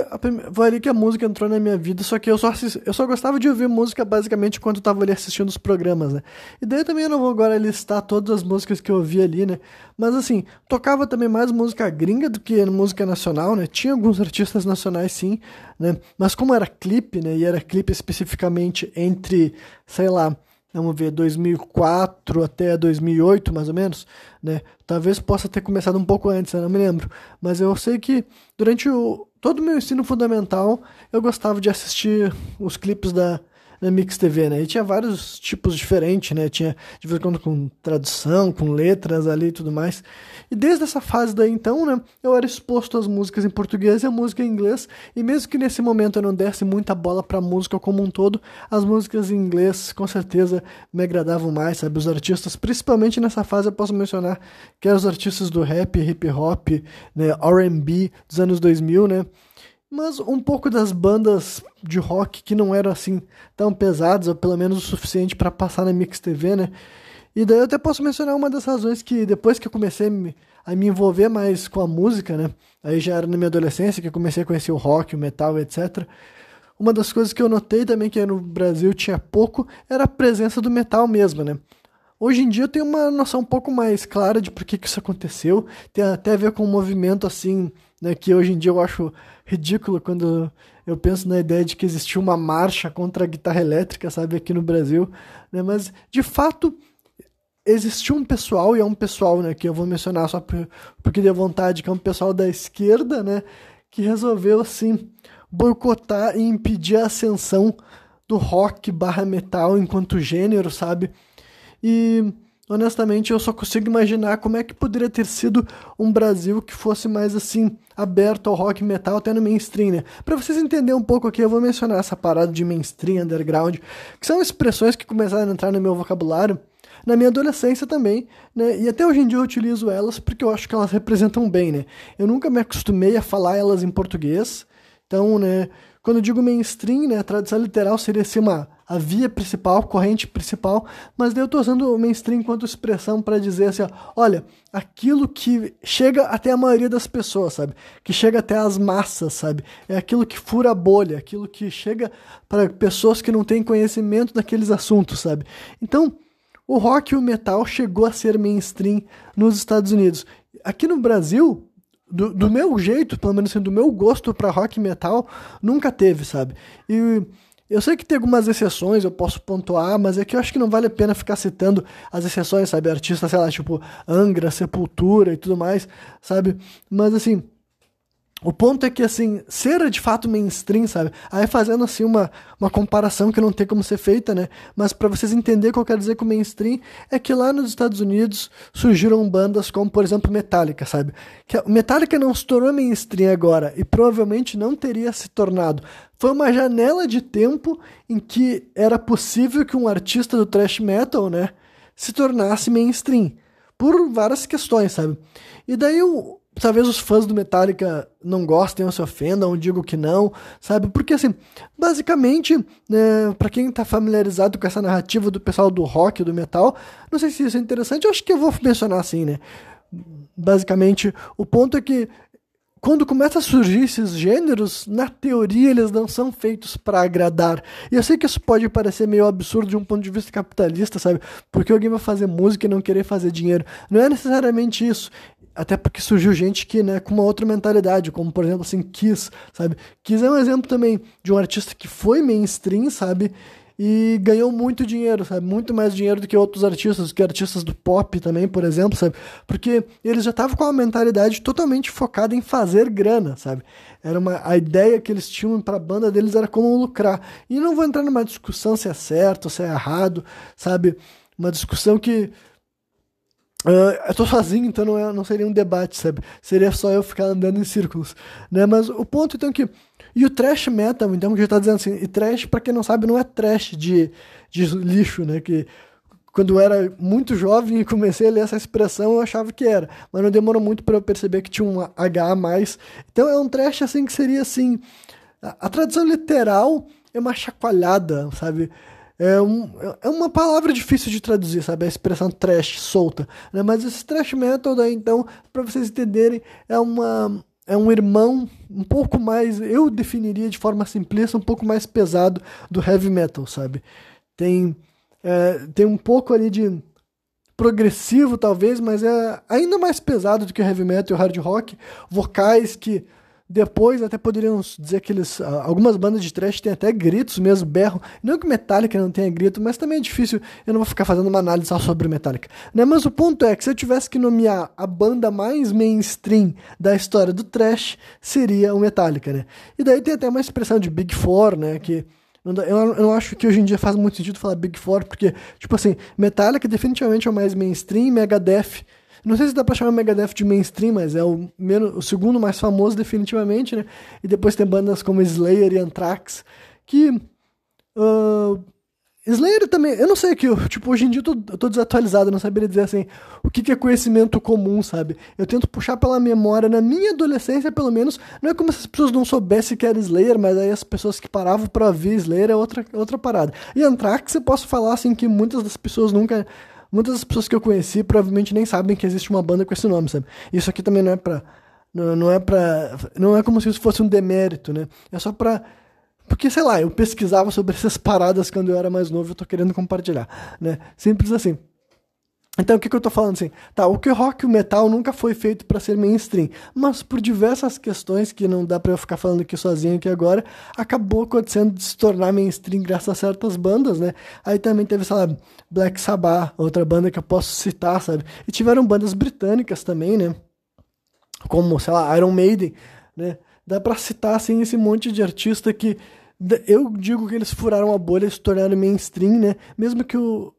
foi ali que a música entrou na minha vida, só que eu só, eu só gostava de ouvir música basicamente quando eu tava ali assistindo os programas, né? E daí também eu não vou agora listar todas as músicas que eu ouvi ali, né? Mas assim, tocava também mais música gringa do que música nacional, né? Tinha alguns artistas nacionais sim, né? Mas como era clipe, né? E era clipe especificamente entre, sei lá, vamos ver, 2004 até 2008, mais ou menos, né? Talvez possa ter começado um pouco antes, eu não me lembro. Mas eu sei que durante o, todo o meu ensino fundamental eu gostava de assistir os clipes da, na Mix TV, né? E tinha vários tipos diferentes, né? Tinha de vez em quando com tradução, com letras ali e tudo mais. E desde essa fase daí então, né? Eu era exposto às músicas em português e à música em inglês. E mesmo que nesse momento eu não desse muita bola pra música como um todo, as músicas em inglês com certeza me agradavam mais, sabe? Os artistas, principalmente nessa fase eu posso mencionar que eram os artistas do rap, hip hop, né? R&B dos anos 2000, né? Mas um pouco das bandas de rock que não eram assim tão pesadas, ou pelo menos o suficiente para passar na Mix TV, né? E daí eu até posso mencionar uma das razões que depois que eu comecei a me, envolver mais com a música, né? Aí já era na minha adolescência que eu comecei a conhecer o rock, o metal, etc. Uma das coisas que eu notei também que no Brasil tinha pouco era a presença do metal mesmo, né? Hoje em dia eu tenho uma noção um pouco mais clara de por que, que isso aconteceu. Tem até a ver com um movimento assim, né, que hoje em dia eu acho ridículo quando eu penso na ideia de que existia uma marcha contra a guitarra elétrica, sabe, aqui no Brasil, né? Mas de fato existiu um pessoal e é um pessoal, né, que eu vou mencionar só porque deu vontade, que é um pessoal da esquerda, né, que resolveu assim boicotar e impedir a ascensão do rock barra metal enquanto gênero, sabe? E honestamente, eu só consigo imaginar como é que poderia ter sido um Brasil que fosse mais assim, aberto ao rock metal, até no mainstream, né? Pra vocês entenderem um pouco aqui, eu vou mencionar essa parada de mainstream, underground, que são expressões que começaram a entrar no meu vocabulário na minha adolescência também, né? E até hoje em dia eu utilizo elas porque eu acho que elas representam bem, né? Eu nunca me acostumei a falar elas em português, então, né? Quando eu digo mainstream, né? A tradução literal seria assim uma a via principal, corrente principal, mas daí eu estou usando o mainstream enquanto expressão para dizer assim, ó, olha, aquilo que chega até a maioria das pessoas, sabe? Que chega até as massas, sabe? É aquilo que fura a bolha, aquilo que chega para pessoas que não têm conhecimento daqueles assuntos, sabe? Então, o rock e o metal chegou a ser mainstream nos Estados Unidos. Aqui no Brasil, do, do meu jeito, pelo menos assim, do meu gosto para rock e metal, nunca teve, sabe? E eu sei que tem algumas exceções, eu posso pontuar, mas é que eu acho que não vale a pena ficar citando as exceções, sabe? Artistas, sei lá, tipo Angra, Sepultura e tudo mais, sabe? Mas assim, o ponto é que, assim, ser de fato mainstream, sabe? Aí fazendo, assim, uma, uma comparação que não tem como ser feita, né? Mas para vocês entenderem o que eu quero dizer com mainstream, é que lá nos Estados Unidos surgiram bandas como, por exemplo, Metallica, sabe? Que Metallica não se tornou mainstream agora e provavelmente não teria se tornado. Foi uma janela de tempo em que era possível que um artista do thrash metal, né, se tornasse mainstream. Por várias questões, sabe? E daí o, talvez os fãs do Metallica não gostem ou se ofendam, ou digam que não, sabe? Porque, assim, basicamente, né, para quem tá familiarizado com essa narrativa do pessoal do rock, do metal, não sei se isso é interessante, eu acho que eu vou mencionar assim, né? Basicamente, o ponto é que quando começa a surgir esses gêneros, na teoria eles não são feitos para agradar. E eu sei que isso pode parecer meio absurdo de um ponto de vista capitalista, sabe? Porque alguém vai fazer música e não querer fazer dinheiro. Não é necessariamente isso. Até porque surgiu gente que, né, com uma outra mentalidade, como por exemplo assim, Kiss, sabe? Kiss é um exemplo também de um artista que foi mainstream, sabe? E ganhou muito dinheiro, sabe? Muito mais dinheiro do que outros artistas, que artistas do pop também, por exemplo, sabe? Porque eles já estavam com uma mentalidade totalmente focada em fazer grana, sabe? Era uma a ideia que eles tinham para a banda deles era como lucrar. E não vou entrar numa discussão se é certo, se é errado, sabe? Uma discussão que Uh, eu tô sozinho, então não, é, não seria um debate, sabe? Seria só eu ficar andando em círculos, né? Mas o ponto, então, é que... E o trash metal, então, que já tá dizendo assim... E trash, pra quem não sabe, não é trash de, de lixo, né? Que quando eu era muito jovem e comecei a ler essa expressão, eu achava que era. Mas não demorou muito para eu perceber que tinha um H a mais. Então é um trash, assim, que seria, assim... A, a tradução literal é uma chacoalhada, sabe? É, um, é uma palavra difícil de traduzir, sabe? A expressão trash solta. Né? Mas esse trash metal, então, para vocês entenderem, é uma. É um irmão um pouco mais, eu definiria de forma simplista, um pouco mais pesado do heavy metal, sabe? Tem, é, tem um pouco ali de progressivo, talvez, mas é ainda mais pesado do que o heavy metal e o hard rock. Vocais que depois até poderiam dizer que eles. Algumas bandas de trash têm até gritos mesmo, berro. Não que Metallica não tenha grito, mas também é difícil. Eu não vou ficar fazendo uma análise só sobre Metallica. Né? Mas o ponto é que se eu tivesse que nomear a banda mais mainstream da história do trash, seria o Metallica, né? E daí tem até uma expressão de Big Four, né? Que eu não acho que hoje em dia faz muito sentido falar Big Four, porque, tipo assim, Metallica definitivamente é o mais mainstream, Megadeth não sei se dá pra chamar Megadeth de mainstream, mas é o, menos, o segundo mais famoso, definitivamente, né? E depois tem bandas como Slayer e Anthrax, que. Uh, Slayer também, eu não sei que, tipo, hoje em dia eu tô, eu tô desatualizado, não saberia dizer assim, o que, que, é conhecimento comum, sabe? Eu tento puxar pela memória, na minha adolescência, pelo menos, não é como se as pessoas não soubessem que era Slayer, mas aí as pessoas que paravam para ouvir Slayer é outra, outra parada. E Anthrax, eu posso falar, assim, que muitas das pessoas nunca muitas das pessoas que eu conheci provavelmente nem sabem que existe uma banda com esse nome, sabe? Isso aqui também não é pra. Não, não é pra. Não é como se isso fosse um demérito, né? É só pra. Porque, sei lá, eu pesquisava sobre essas [laughs] paradas quando eu era mais novo, eu tô querendo compartilhar, né? Simples assim. Então, o que, que eu tô falando assim? Tá, o que rock e o metal nunca foi feito para ser mainstream, mas por diversas questões que não dá para eu ficar falando aqui sozinho aqui agora, acabou acontecendo de se tornar mainstream graças a certas bandas, né? Aí também teve, sei lá, Black Sabbath, outra banda que eu posso citar, sabe? E tiveram bandas britânicas também, né? Como, sei lá, Iron Maiden, né? Dá pra citar, assim, esse monte de artista que eu digo que eles furaram a bolha e se tornaram mainstream, né? Mesmo que o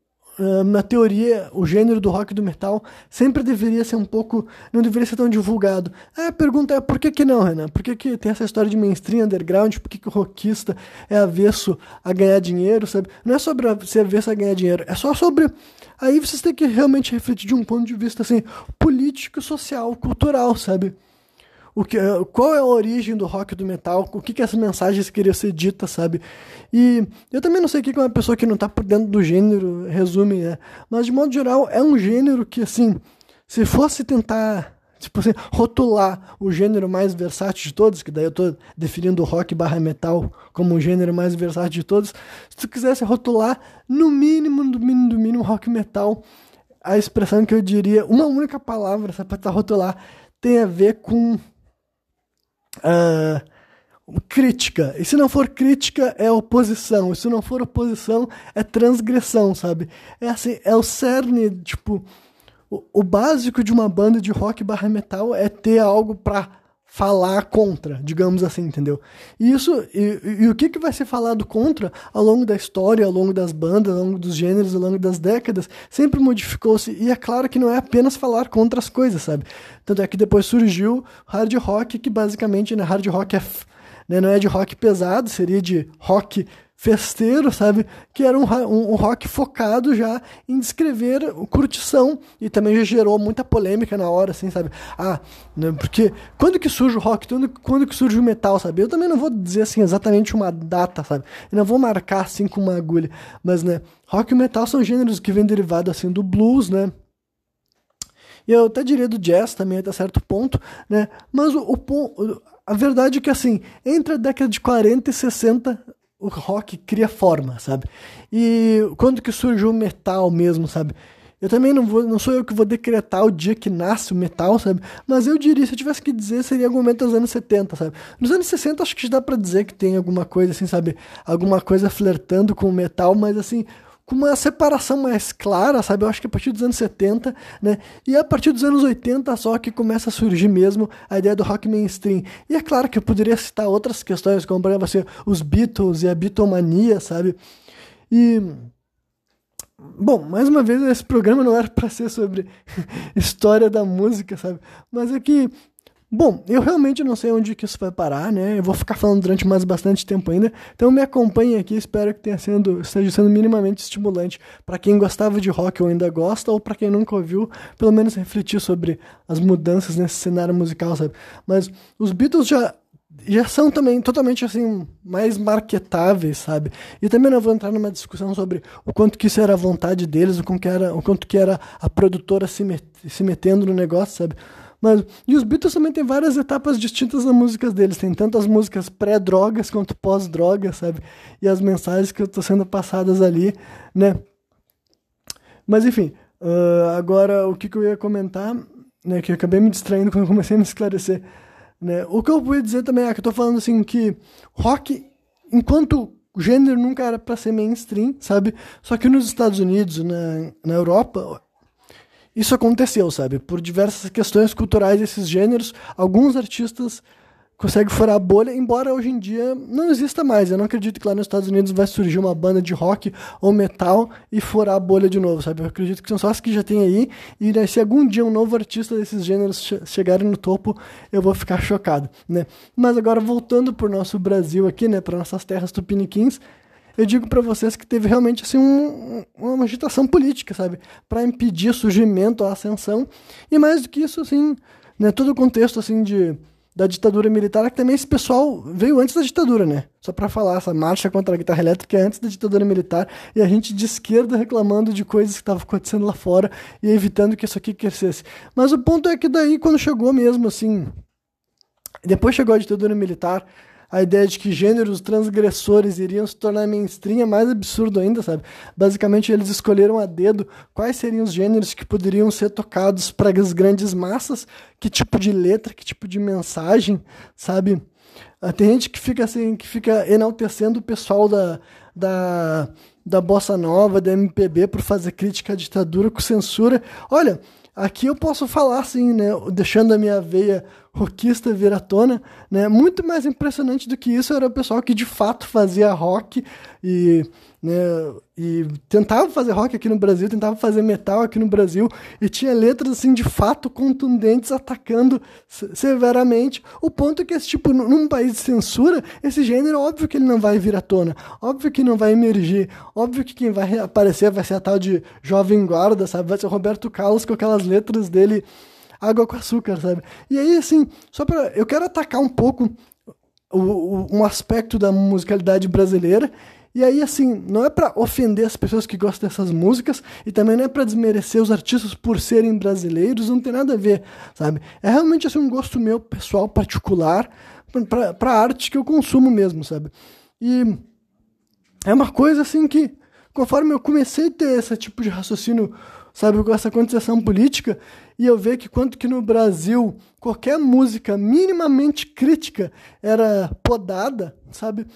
na teoria, o gênero do rock e do metal sempre deveria ser um pouco. não deveria ser tão divulgado. a pergunta é por que, que não, Renan? Por que, que tem essa história de mainstream, underground? Por que, que o rockista é avesso a ganhar dinheiro, sabe? Não é sobre ser avesso a ganhar dinheiro, é só sobre. Aí vocês têm que realmente refletir de um ponto de vista assim, político, social, cultural, sabe? O que, qual é a origem do rock do metal, o que, que essas mensagens queriam ser ditas, sabe? E eu também não sei o que uma pessoa que não está por dentro do gênero resume, né? Mas de modo geral, é um gênero que, assim, se fosse tentar, tipo assim, rotular o gênero mais versátil de todos, que daí eu estou definindo rock barra metal como o gênero mais versátil de todos, se tu quisesse rotular, no mínimo, no mínimo, no mínimo, rock metal, a expressão que eu diria, uma única palavra, sabe, para rotular, tem a ver com uh, crítica. E se não for crítica, é oposição. E se não for oposição, é transgressão, sabe? É assim, é o cerne, tipo, o, o básico de uma banda de rock barra metal é ter algo para falar contra, digamos assim, entendeu? E isso e, e, o que, que vai ser falado contra ao longo da história, ao longo das bandas, ao longo dos gêneros, ao longo das décadas, sempre modificou-se. E é claro que não é apenas falar contra as coisas, sabe? Tanto é que depois surgiu hard rock, que basicamente né, hard rock é, né, não é de rock pesado, seria de rock festeiro, sabe? Que era um, um, um, rock focado já em descrever curtição e também já gerou muita polêmica na hora, assim, sabe? Ah, né, porque quando que surge o rock? Quando, quando que surge o metal, sabe? Eu também não vou dizer, assim, exatamente uma data, sabe? Eu não vou marcar, assim, com uma agulha, mas, né, rock e metal são gêneros que vêm derivados, assim, do blues, né? E eu até diria do jazz também até certo ponto, né? Mas o, o, a verdade é que, assim, entre a década de 40 e 60, o rock cria forma, sabe? E quando que surge o metal mesmo, sabe? Eu também não vou, não sou eu que vou decretar o dia que nasce o metal, sabe? Mas eu diria, se eu tivesse que dizer, seria algum momento dos anos 70, sabe? Nos anos 60 acho que dá para dizer que tem alguma coisa assim, sabe? Alguma coisa flertando com o metal, mas assim, com uma separação mais clara, sabe? Eu acho que a partir dos anos 70, né? E a partir dos anos 80 só que começa a surgir mesmo a ideia do rock mainstream. E é claro que eu poderia citar outras questões, como por exemplo assim, os Beatles e a Beatlemania, sabe? E Bom, mais uma vez, esse programa não era para ser sobre [laughs] história da música, sabe? Mas é que Bom, eu realmente não sei onde que isso vai parar, né? Eu vou ficar falando durante mais bastante tempo ainda. Então me acompanhe aqui, espero que tenha sendo, esteja sendo minimamente estimulante para quem gostava de rock ou ainda gosta, ou para quem nunca ouviu, pelo menos refletir sobre as mudanças nesse cenário musical, sabe? Mas os Beatles já já são também totalmente assim mais marketáveis, sabe? E também não vou entrar numa discussão sobre o quanto que isso era a vontade deles, o quanto que era, o quanto que era a produtora se, met, se metendo no negócio, sabe? Mas, e os Beatles também tem várias etapas distintas nas músicas deles. Tem tanto as músicas pré-drogas quanto pós-drogas, sabe? E as mensagens que estão sendo passadas ali, né? Mas enfim, uh, agora o que, que, eu ia comentar, né? Que eu acabei me distraindo quando comecei a me esclarecer. Né? O que eu vou dizer também é que eu tô falando assim que rock, enquanto gênero nunca era para ser mainstream, sabe? Só que nos Estados Unidos, na, na Europa, isso aconteceu, sabe? Por diversas questões culturais desses gêneros, alguns artistas consegue furar a bolha, embora hoje em dia não exista mais. Eu não acredito que lá nos Estados Unidos vai surgir uma banda de rock ou metal e furar a bolha de novo, sabe? Eu acredito que são só as que já tem aí, e né, se algum dia um novo artista desses gêneros che chegarem no topo, eu vou ficar chocado, né? Mas agora voltando pro nosso Brasil aqui, né, para nossas terras tupiniquins, eu digo para vocês que teve realmente assim um, uma agitação política, sabe, para impedir surgimento, a ascensão, e mais do que isso, assim, né, todo o contexto assim de da ditadura militar, que também esse pessoal veio antes da ditadura, né? Só para falar, essa marcha contra a guitarra elétrica é antes da ditadura militar e a gente de esquerda reclamando de coisas que estavam acontecendo lá fora e evitando que isso aqui crescesse. Mas o ponto é que daí, quando chegou mesmo, assim. Depois chegou a ditadura militar, a ideia de que gêneros transgressores iriam se tornar mainstream é mais absurdo ainda, sabe? Basicamente, eles escolheram a dedo quais seriam os gêneros que poderiam ser tocados para as grandes massas, que tipo de letra, que tipo de mensagem, sabe? Ah, tem gente que fica assim, que fica enaltecendo o pessoal da, da, da bossa nova, da MPB, por fazer crítica à ditadura com censura. Olha, aqui eu posso falar assim, né, deixando a minha veia rockista vir à tona, né? Muito mais impressionante do que isso era o pessoal que de fato fazia rock e, né, e tentava fazer rock aqui no Brasil, tentava fazer metal aqui no Brasil e tinha letras assim de fato contundentes atacando severamente. O ponto é que esse tipo num país de censura, esse gênero óbvio que ele não vai vir à tona, óbvio que não vai emergir, óbvio que quem vai aparecer vai ser a tal de jovem guarda, sabe? Vai ser o Roberto Carlos com aquelas letras dele água com açúcar, sabe? E aí, assim, só pra. Eu quero atacar um pouco o, o, um aspecto da musicalidade brasileira. E aí, assim, não é para ofender as pessoas que gostam dessas músicas e também não é para desmerecer os artistas por serem brasileiros, não tem nada a ver, sabe? É realmente assim, um gosto meu pessoal, particular, para arte que eu consumo mesmo, sabe? E é uma coisa assim que, conforme eu comecei a ter esse tipo de raciocínio sabe, com essa contestação política, e eu ver que quanto que no Brasil qualquer música minimamente crítica era podada, sabe?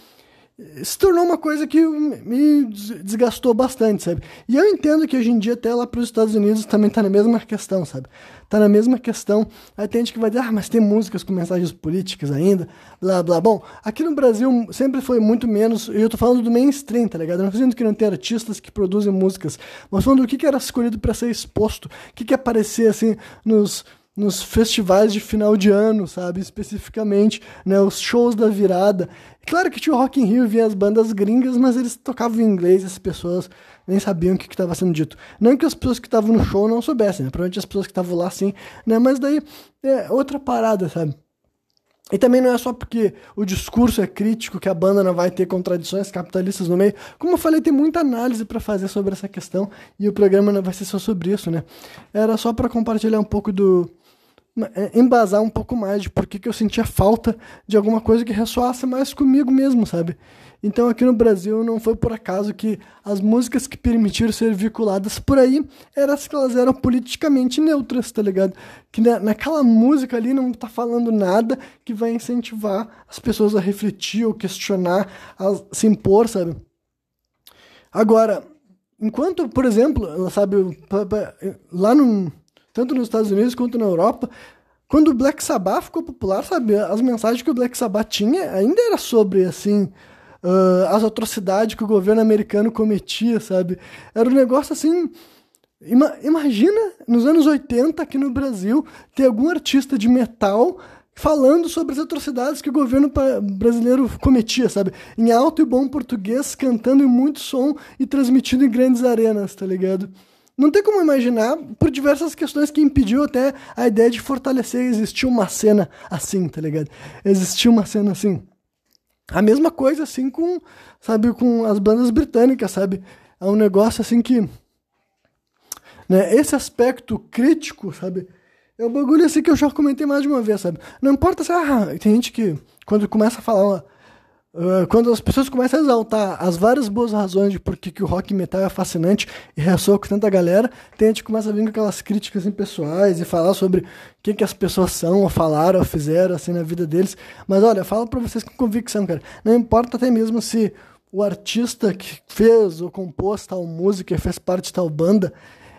Se tornou uma coisa que me desgastou bastante, sabe? E eu entendo que hoje em dia, até lá para os Estados Unidos, também tá na mesma questão, sabe? Tá na mesma questão. Aí tem gente que vai dizer, ah, mas tem músicas com mensagens políticas ainda, blá, blá. Bom, aqui no Brasil sempre foi muito menos, eu tô falando do mainstream, tá ligado? Não tô dizendo que não tem artistas que produzem músicas, mas falando do que, que era escolhido para ser exposto, o que, que aparecer, assim, nos nos festivais de final de ano, sabe? Especificamente, né? Os shows da virada. Claro que tinha o Rock in Rio, vinha as bandas gringas, mas eles tocavam em inglês as pessoas nem sabiam o que estava sendo dito. Não que as pessoas que estavam no show não soubessem, né? Provavelmente as pessoas que estavam lá sim, né? Mas daí é outra parada, sabe? E também não é só porque o discurso é crítico que a banda não vai ter contradições capitalistas no meio. Como eu falei, tem muita análise para fazer sobre essa questão e o programa não vai ser só sobre isso, né? Era só para compartilhar um pouco do, é, embasar um pouco mais de por que, que eu sentia falta de alguma coisa que ressoasse mais comigo mesmo, sabe? Então aqui no Brasil não foi por acaso que as músicas que permitiram ser vinculadas por aí eram as que elas eram politicamente neutras, tá ligado? Que na, naquela música ali não tá falando nada que vai incentivar as pessoas a refletir ou questionar, a se impor, sabe? Agora, enquanto, por exemplo, sabe, lá no tanto nos Estados Unidos quanto na Europa. Quando o Black Sabbath ficou popular, sabe, as mensagens que o Black Sabbath tinha ainda era sobre, assim, uh, as atrocidades que o governo americano cometia, sabe? Era um negócio assim. Ima imagina nos anos 80 aqui no Brasil ter algum artista de metal falando sobre as atrocidades que o governo brasileiro cometia, sabe? Em alto e bom português, cantando em muito som e transmitindo em grandes arenas, tá ligado? Não tem como imaginar, por diversas questões que impediu até a ideia de fortalecer existir uma cena assim, tá ligado? Existir uma cena assim. A mesma coisa assim com, sabe, com as bandas britânicas, sabe? É um negócio assim que né, esse aspecto crítico, sabe? É um bagulho assim que eu já comentei mais de uma vez, sabe? Não importa se ah, tem gente que quando começa a falar Uh, quando as pessoas começam a exaltar as várias boas razões de por que o rock metal é fascinante e ressoa com tanta galera, tem gente que começa a vir com aquelas críticas assim, pessoais e falar sobre o que, que as pessoas são, ou falaram, ou fizeram assim na vida deles. Mas olha, falo para vocês com convicção, cara. Não importa até mesmo se o artista que fez ou compôs tal música, fez parte de tal banda,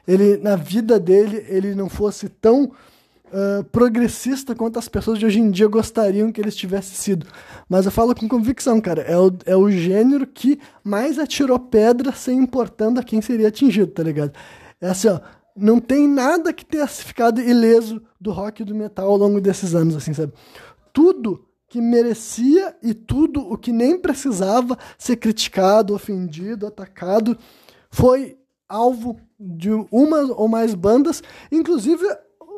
ele na vida dele ele não fosse tão uh, progressista quanto as pessoas de hoje em dia gostariam que ele tivesse sido. Mas eu falo com convicção, cara. É o, é o gênero que mais atirou pedra sem importando a quem seria atingido, tá ligado? É assim, ó. Não tem nada que tenha ficado ileso do rock e do metal ao longo desses anos, assim, sabe? Tudo que merecia e tudo o que nem precisava ser criticado, ofendido, atacado, foi alvo de uma ou mais bandas, inclusive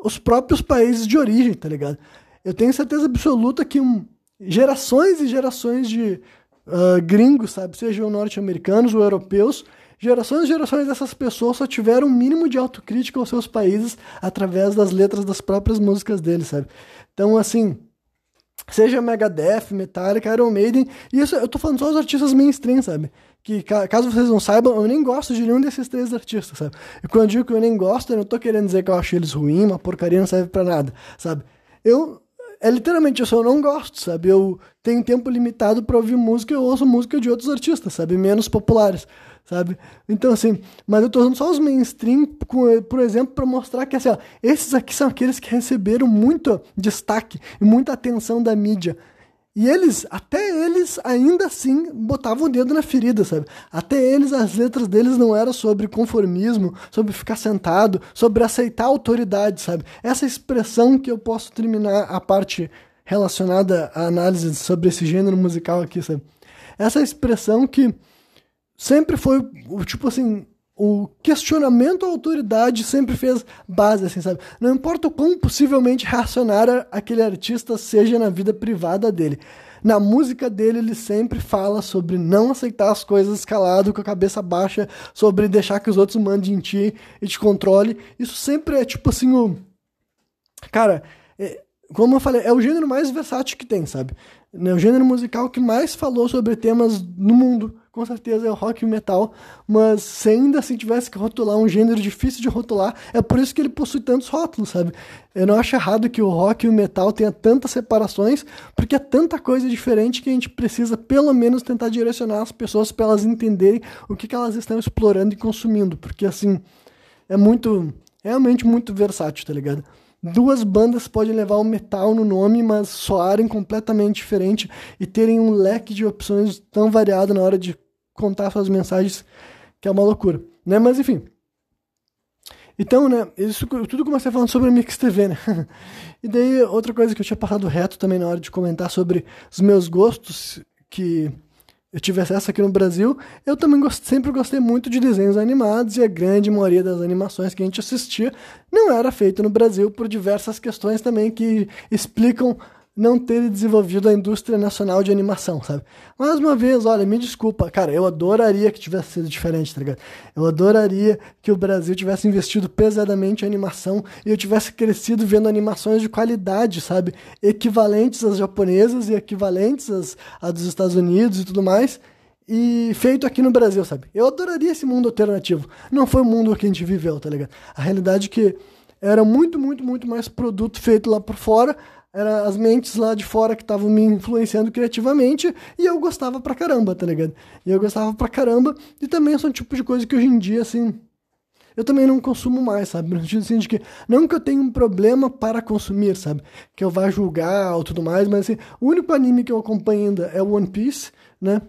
os próprios países de origem, tá ligado? Eu tenho certeza absoluta que um, gerações e gerações de uh, gringos, sabe, sejam norte-americanos ou europeus, gerações e gerações dessas pessoas só tiveram um mínimo de autocrítica aos seus países através das letras das próprias músicas deles, sabe? Então, assim, seja Megadeth, Metallica, Iron Maiden, e isso eu tô falando só dos artistas mainstream, sabe? Que caso vocês não saibam, eu nem gosto de nenhum desses três artistas, sabe? E quando eu digo que eu nem gosto, eu não tô querendo dizer que eu acho eles ruins, uma porcaria não serve para nada, sabe? Eu é literalmente isso, eu não gosto, sabe? Eu tenho tempo limitado para ouvir música, eu ouço música de outros artistas, sabe? Menos populares, sabe? Então, assim, mas eu tô usando só os mainstream, por exemplo, para mostrar que, assim, ó, esses aqui são aqueles que receberam muito destaque e muita atenção da mídia. E eles, até eles, ainda assim, botavam o dedo na ferida, sabe? Até eles, as letras deles não eram sobre conformismo, sobre ficar sentado, sobre aceitar a autoridade, sabe? Essa expressão que eu posso terminar a parte relacionada à análise sobre esse gênero musical aqui, sabe? Essa expressão que sempre foi, tipo assim, o questionamento à autoridade sempre fez base, assim, sabe? Não importa o quão possivelmente reacionário aquele artista seja na vida privada dele. Na música dele, ele sempre fala sobre não aceitar as coisas calado, com a cabeça baixa, sobre deixar que os outros mandem em ti e te controle. Isso sempre é tipo assim o. Cara, é... como eu falei, é o gênero mais versátil que tem, sabe? É o gênero musical que mais falou sobre temas no mundo com certeza é o rock e metal, mas se ainda assim tivesse que rotular um gênero difícil de rotular, é por isso que ele possui tantos rótulos, sabe? Eu não acho errado que o rock e o metal tenha tantas separações, porque é tanta coisa diferente que a gente precisa pelo menos tentar direcionar as pessoas para elas entenderem o que, que elas estão explorando e consumindo, porque assim, é muito, realmente muito versátil, tá ligado? duas bandas podem levar o metal no nome, mas soarem completamente diferente e terem um leque de opções tão variado na hora de contar suas mensagens, que é uma loucura, né? Mas enfim. Então, né, isso tudo comecei falando sobre o Mix TV, né? [laughs] e daí, outra coisa que eu tinha passado reto também na hora de comentar sobre os meus gostos, que eu tive acesso aqui no Brasil, eu também gost, sempre gostei muito de desenhos animados e a grande maioria das animações que a gente assistia não era feita no Brasil por diversas questões também que explicam não ter desenvolvido a indústria nacional de animação, sabe? Mais uma vez, olha, me desculpa, cara, eu adoraria que tivesse sido diferente, tá ligado? Eu adoraria que o Brasil tivesse investido pesadamente em animação e eu tivesse crescido vendo animações de qualidade, sabe? Equivalentes às japonesas e equivalentes às, às dos Estados Unidos e tudo mais. E feito aqui no Brasil, sabe? Eu adoraria esse mundo alternativo. Não foi o mundo que a gente viveu, tá ligado? A realidade é que era muito, muito, muito mais produto feito lá por fora era as mentes lá de fora que estavam me influenciando criativamente e eu gostava pra caramba, tá ligado? E eu gostava pra caramba e também são tipo de coisa que hoje em dia, assim, eu também não consumo mais, sabe? No sentido assim de que, não que eu tenha um problema para consumir, sabe? Que eu vá julgar ou tudo mais, mas assim, o único anime que eu acompanho ainda é One Piece, né?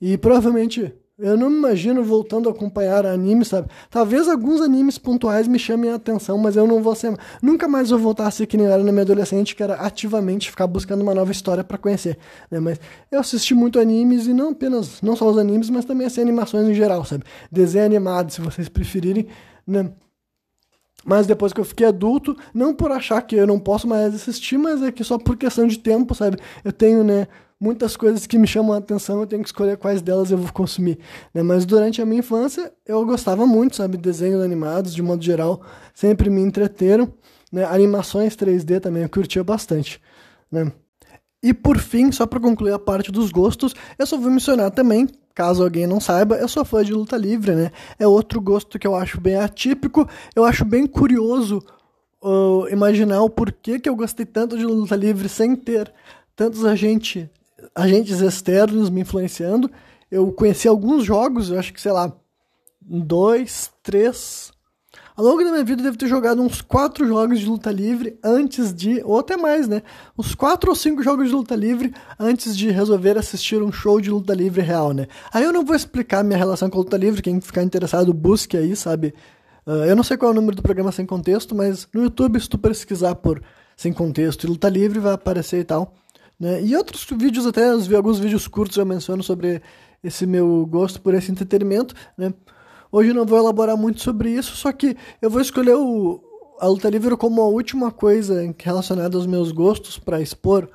E provavelmente eu não me imagino voltando a acompanhar anime, sabe? Talvez alguns animes pontuais me chamem a atenção, mas eu não vou ser. Nunca mais vou voltar a ser que nem era na minha adolescente, que era ativamente ficar buscando uma nova história para conhecer. Né? Mas eu assisti muito animes e não apenas, não só os animes, mas também assim, animações em geral, sabe? Desenho animado, se vocês preferirem, né? Mas depois que eu fiquei adulto, não por achar que eu não posso mais assistir, mas é que só por questão de tempo, sabe? Eu tenho, né, muitas coisas que me chamam a atenção, eu tenho que escolher quais delas eu vou consumir. Né? Mas durante a minha infância, eu gostava muito, sabe? Desenhos animados, de modo geral, sempre me entreteram. Né? Animações 3D também eu curtia bastante. Né? E por fim, só para concluir a parte dos gostos, eu só vou mencionar também, caso alguém não saiba, eu sou fã de luta livre, né? É outro gosto que eu acho bem atípico, eu acho bem curioso uh, imaginar o porquê que eu gostei tanto de luta livre sem ter tantos agente, agentes externos me influenciando. Eu conheci alguns jogos, eu acho que, sei lá, dois, três, ao longo da minha vida, eu devo ter jogado uns quatro jogos de luta livre antes de, ou até mais, né? Uns quatro ou cinco jogos de luta livre antes de resolver assistir um show de luta livre real, né? Aí eu não vou explicar minha relação com a luta livre, quem ficar interessado, busque aí, sabe? Uh, eu não sei qual é o número do programa Sem Contexto, mas no YouTube, se tu pesquisar por Sem Contexto e Luta Livre, vai aparecer e tal. Né? E outros vídeos, até alguns vídeos curtos eu menciono sobre esse meu gosto por esse entretenimento, né? Hoje não vou elaborar muito sobre isso, só que eu vou escolher o, a luta livre como a última coisa relacionada aos meus gostos para expor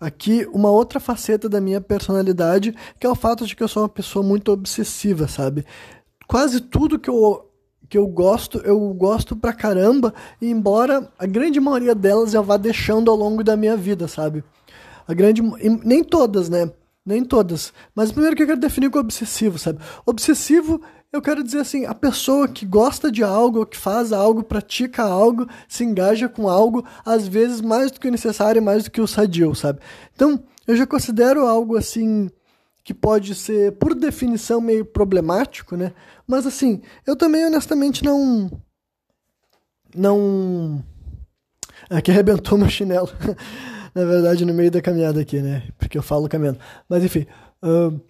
aqui uma outra faceta da minha personalidade, que é o fato de que eu sou uma pessoa muito obsessiva, sabe? Quase tudo que eu que eu gosto, eu gosto pra caramba, e embora a grande maioria delas eu vá deixando ao longo da minha vida, sabe? A grande nem todas, né? Nem todas. Mas primeiro que eu quero definir com obsessivo, sabe? Obsessivo eu quero dizer assim, a pessoa que gosta de algo, que faz algo, pratica algo, se engaja com algo, às vezes mais do que o necessário, mais do que o sadio, sabe? Então, eu já considero algo assim que pode ser, por definição, meio problemático, né? Mas assim, eu também honestamente não não aqui arrebentou meu chinelo. [laughs] Na verdade, no meio da caminhada aqui, né? Porque eu falo caminhando. Mas enfim, uh,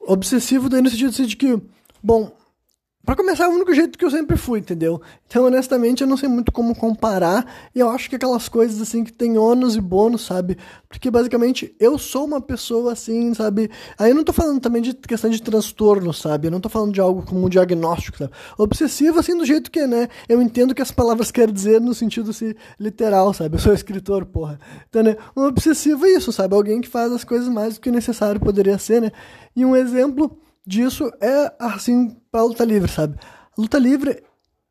obsessivo daí no sentido de que Bom, para começar, é o único jeito que eu sempre fui, entendeu? Então, honestamente, eu não sei muito como comparar. E eu acho que aquelas coisas assim que tem ônus e bônus, sabe? Porque basicamente eu sou uma pessoa assim, sabe? Aí eu não tô falando também de questão de transtorno, sabe? Eu não tô falando de algo como um diagnóstico, sabe? Obsessivo, assim, do jeito que, né? Eu entendo que as palavras querem dizer no sentido assim, literal, sabe? Eu sou escritor, porra. Então, né? Um obsessivo é isso, sabe? Alguém que faz as coisas mais do que necessário poderia ser, né? E um exemplo disso é assim para luta livre, sabe? A luta livre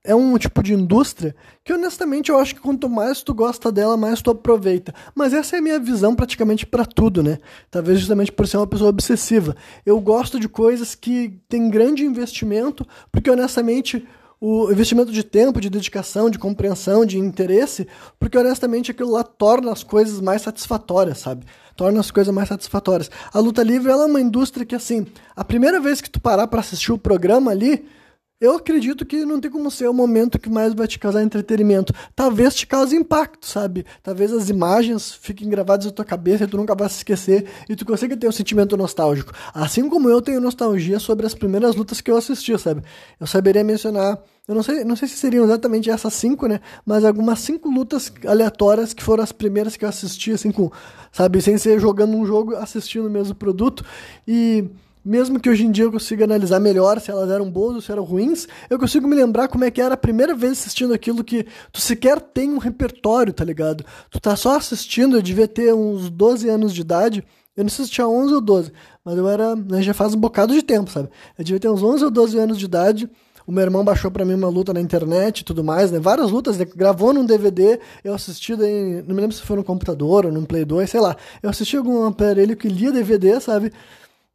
é um tipo de indústria que honestamente eu acho que quanto mais tu gosta dela, mais tu aproveita. Mas essa é a minha visão praticamente para tudo, né? Talvez justamente por ser uma pessoa obsessiva. Eu gosto de coisas que têm grande investimento, porque honestamente o investimento de tempo, de dedicação, de compreensão, de interesse, porque honestamente aquilo lá torna as coisas mais satisfatórias, sabe? torna as coisas mais satisfatórias. A luta livre ela é uma indústria que, assim, a primeira vez que tu parar para assistir o programa ali, eu acredito que não tem como ser o momento que mais vai te causar entretenimento. Talvez te cause impacto, sabe? Talvez as imagens fiquem gravadas na tua cabeça e tu nunca vai se esquecer e tu consiga ter um sentimento nostálgico. Assim como eu tenho nostalgia sobre as primeiras lutas que eu assisti, sabe? Eu saberia mencionar eu não sei, não sei se seriam exatamente essas cinco, né? Mas algumas cinco lutas aleatórias que foram as primeiras que eu assisti, assim, com, sabe, sem ser jogando um jogo, assistindo o mesmo produto. E mesmo que hoje em dia eu consiga analisar melhor se elas eram boas ou se eram ruins, eu consigo me lembrar como é que era a primeira vez assistindo aquilo que tu sequer tem um repertório, tá ligado? Tu tá só assistindo, eu devia ter uns 12 anos de idade. Eu não sei se tinha 11 ou 12, mas eu era, né, já faz um bocado de tempo, sabe? Eu devia ter uns 11 ou 12 anos de idade o meu irmão baixou para mim uma luta na internet e tudo mais, né? Várias lutas, né? gravou num DVD, eu assisti daí, não me lembro se foi no computador ou num Play 2, sei lá. Eu assisti algum aparelho que lia DVD, sabe?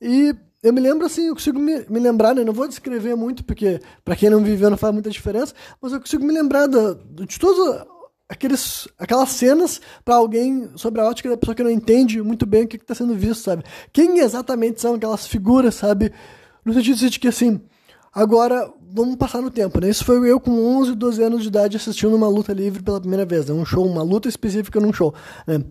E eu me lembro assim, eu consigo me, me lembrar, né? Não vou descrever muito, porque para quem não viveu não faz muita diferença, mas eu consigo me lembrar da, de todas aqueles, aquelas cenas para alguém sobre a ótica da pessoa que não entende muito bem o que está sendo visto, sabe? Quem exatamente são aquelas figuras, sabe? No sentido de que assim, agora vamos passar no tempo, né? Isso foi eu com 11, 12 anos de idade assistindo uma luta livre pela primeira vez, né? Um show, uma luta específica num show, né?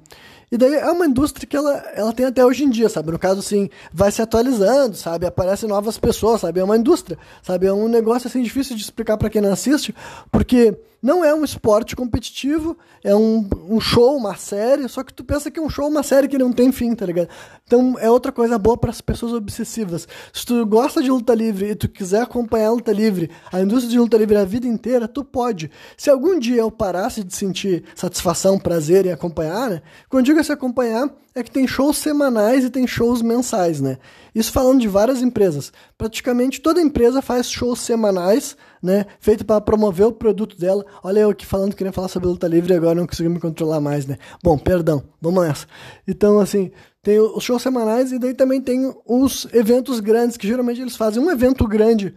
E daí é uma indústria que ela, ela tem até hoje em dia, sabe? No caso, assim, vai se atualizando, sabe? Aparecem novas pessoas, sabe? É uma indústria, sabe? É um negócio, assim, difícil de explicar para quem não assiste, porque não é um esporte competitivo, é um, um show, uma série, só que tu pensa que é um show, uma série que não tem fim, tá ligado? Então é outra coisa boa para as pessoas obsessivas. Se tu gosta de luta livre e tu quiser acompanhar a luta livre, a indústria de luta livre a vida inteira, tu pode. Se algum dia eu parasse de sentir satisfação, prazer em acompanhar, né? Quando digo se acompanhar, é que tem shows semanais e tem shows mensais, né? Isso falando de várias empresas. Praticamente toda empresa faz shows semanais né? Feito para promover o produto dela. Olha eu aqui falando que queria falar sobre luta livre agora não consigo me controlar mais, né? Bom, perdão, vamos nessa. Então, assim, tem os shows semanais e daí também tem os eventos grandes, que geralmente eles fazem um evento grande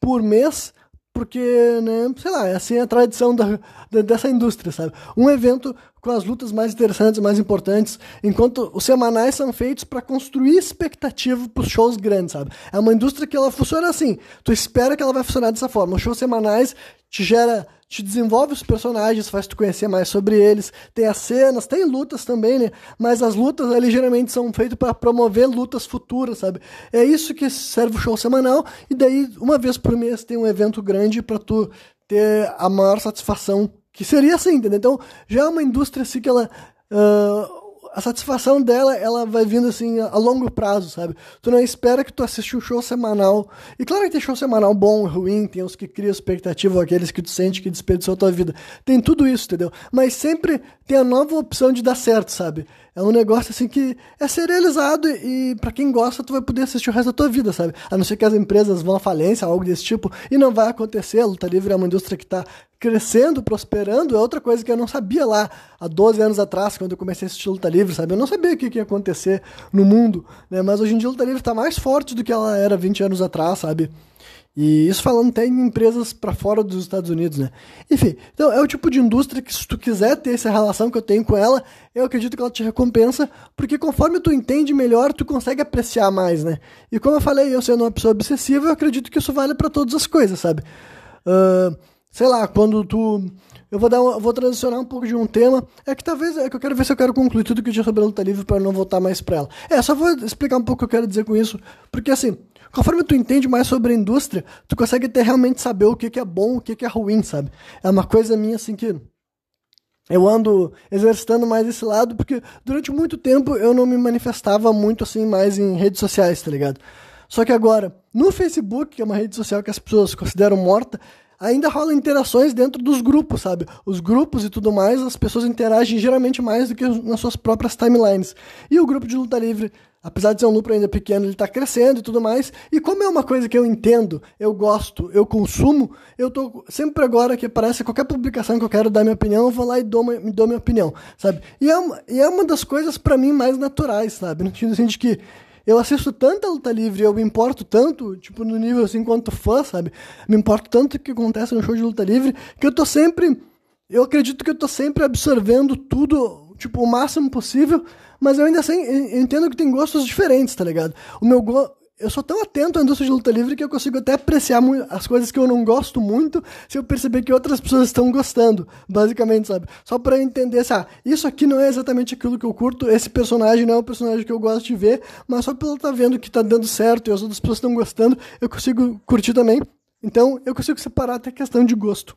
por mês porque, né, sei lá, é assim a tradição da, da, dessa indústria, sabe? Um evento com as lutas mais interessantes, mais importantes, enquanto os semanais são feitos para construir expectativa para os shows grandes, sabe? É uma indústria que ela funciona assim. Tu espera que ela vai funcionar dessa forma. Os shows semanais te gera te desenvolve os personagens, faz tu conhecer mais sobre eles. Tem as cenas, tem lutas também, né? Mas as lutas ali geralmente são feitas para promover lutas futuras, sabe? É isso que serve o show semanal. E daí, uma vez por mês, tem um evento grande para tu ter a maior satisfação. Que seria assim, entendeu? Então, já é uma indústria assim que ela. Uh, a satisfação dela, ela vai vindo assim a, longo prazo, sabe? Tu não espera que tu assiste um show semanal. E claro que tem show semanal bom ruim, tem os que criam expectativa, aqueles que tu sente que desperdiçou a tua vida. Tem tudo isso, entendeu? Mas sempre tem a nova opção de dar certo, sabe? É um negócio assim que é serializado e para quem gosta, tu vai poder assistir o resto da tua vida, sabe? A não ser que as empresas vão à falência, algo desse tipo, e não vai acontecer. A luta livre é uma indústria que tá crescendo, prosperando, é outra coisa que eu não sabia lá há 12 anos atrás, quando eu comecei a assistir luta livre, sabe? Eu não sabia o que, ia acontecer no mundo, né? Mas hoje em dia luta livre está mais forte do que ela era 20 anos atrás, sabe? E isso falando até em empresas para fora dos Estados Unidos, né? Enfim, então é o tipo de indústria que se tu quiser ter essa relação que eu tenho com ela, eu acredito que ela te recompensa, porque conforme tu entende melhor, tu consegue apreciar mais, né? E como eu falei, eu sendo uma pessoa obsessiva, eu acredito que isso vale para todas as coisas, sabe? Uh, sei lá, quando tu. Eu vou dar uma, vou transicionar um pouco de um tema. É que talvez é que eu quero ver se eu quero concluir tudo que eu tinha sobre a luta livre para não voltar mais para ela. É, só vou explicar um pouco o que eu quero dizer com isso, porque assim, conforme tu entende mais sobre a indústria, tu consegue ter realmente saber o que, que é bom, o que, que é ruim, sabe? É uma coisa minha assim que eu ando exercitando mais esse lado, porque durante muito tempo eu não me manifestava muito assim mais em redes sociais, tá ligado? Só que agora, no Facebook, que é uma rede social que as pessoas consideram morta, ainda rola interações dentro dos grupos, sabe? Os grupos e tudo mais, as pessoas interagem geralmente mais do que nas suas próprias timelines. E o grupo de luta livre, apesar de ser um núcleo ainda pequeno, ele está crescendo e tudo mais. E como é uma coisa que eu entendo, eu gosto, eu consumo, eu tô sempre agora que aparece qualquer publicação que eu quero dar minha opinião, eu vou lá e dou, me dou minha opinião, sabe? E é uma, e é uma das coisas para mim mais naturais, sabe? No sentido assim de que eu assisto tanta luta livre, eu me importo tanto, tipo, no nível assim, quanto fã, sabe? Me importo tanto que acontece no show de luta livre, que eu tô sempre. Eu acredito que eu tô sempre absorvendo tudo, tipo, o máximo possível, mas eu ainda assim entendo que tem gostos diferentes, tá ligado? O meu, go eu sou tão atento à indústria de luta livre que eu consigo até apreciar as coisas que eu não gosto muito se eu perceber que outras pessoas estão gostando, basicamente, sabe? Só para entender se, ah, isso aqui não é exatamente aquilo que eu curto, esse personagem não é o personagem que eu gosto de ver, mas só pelo estar tá vendo que tá dando certo e as outras pessoas estão gostando, eu consigo curtir também. Então, eu consigo separar até questão de gosto.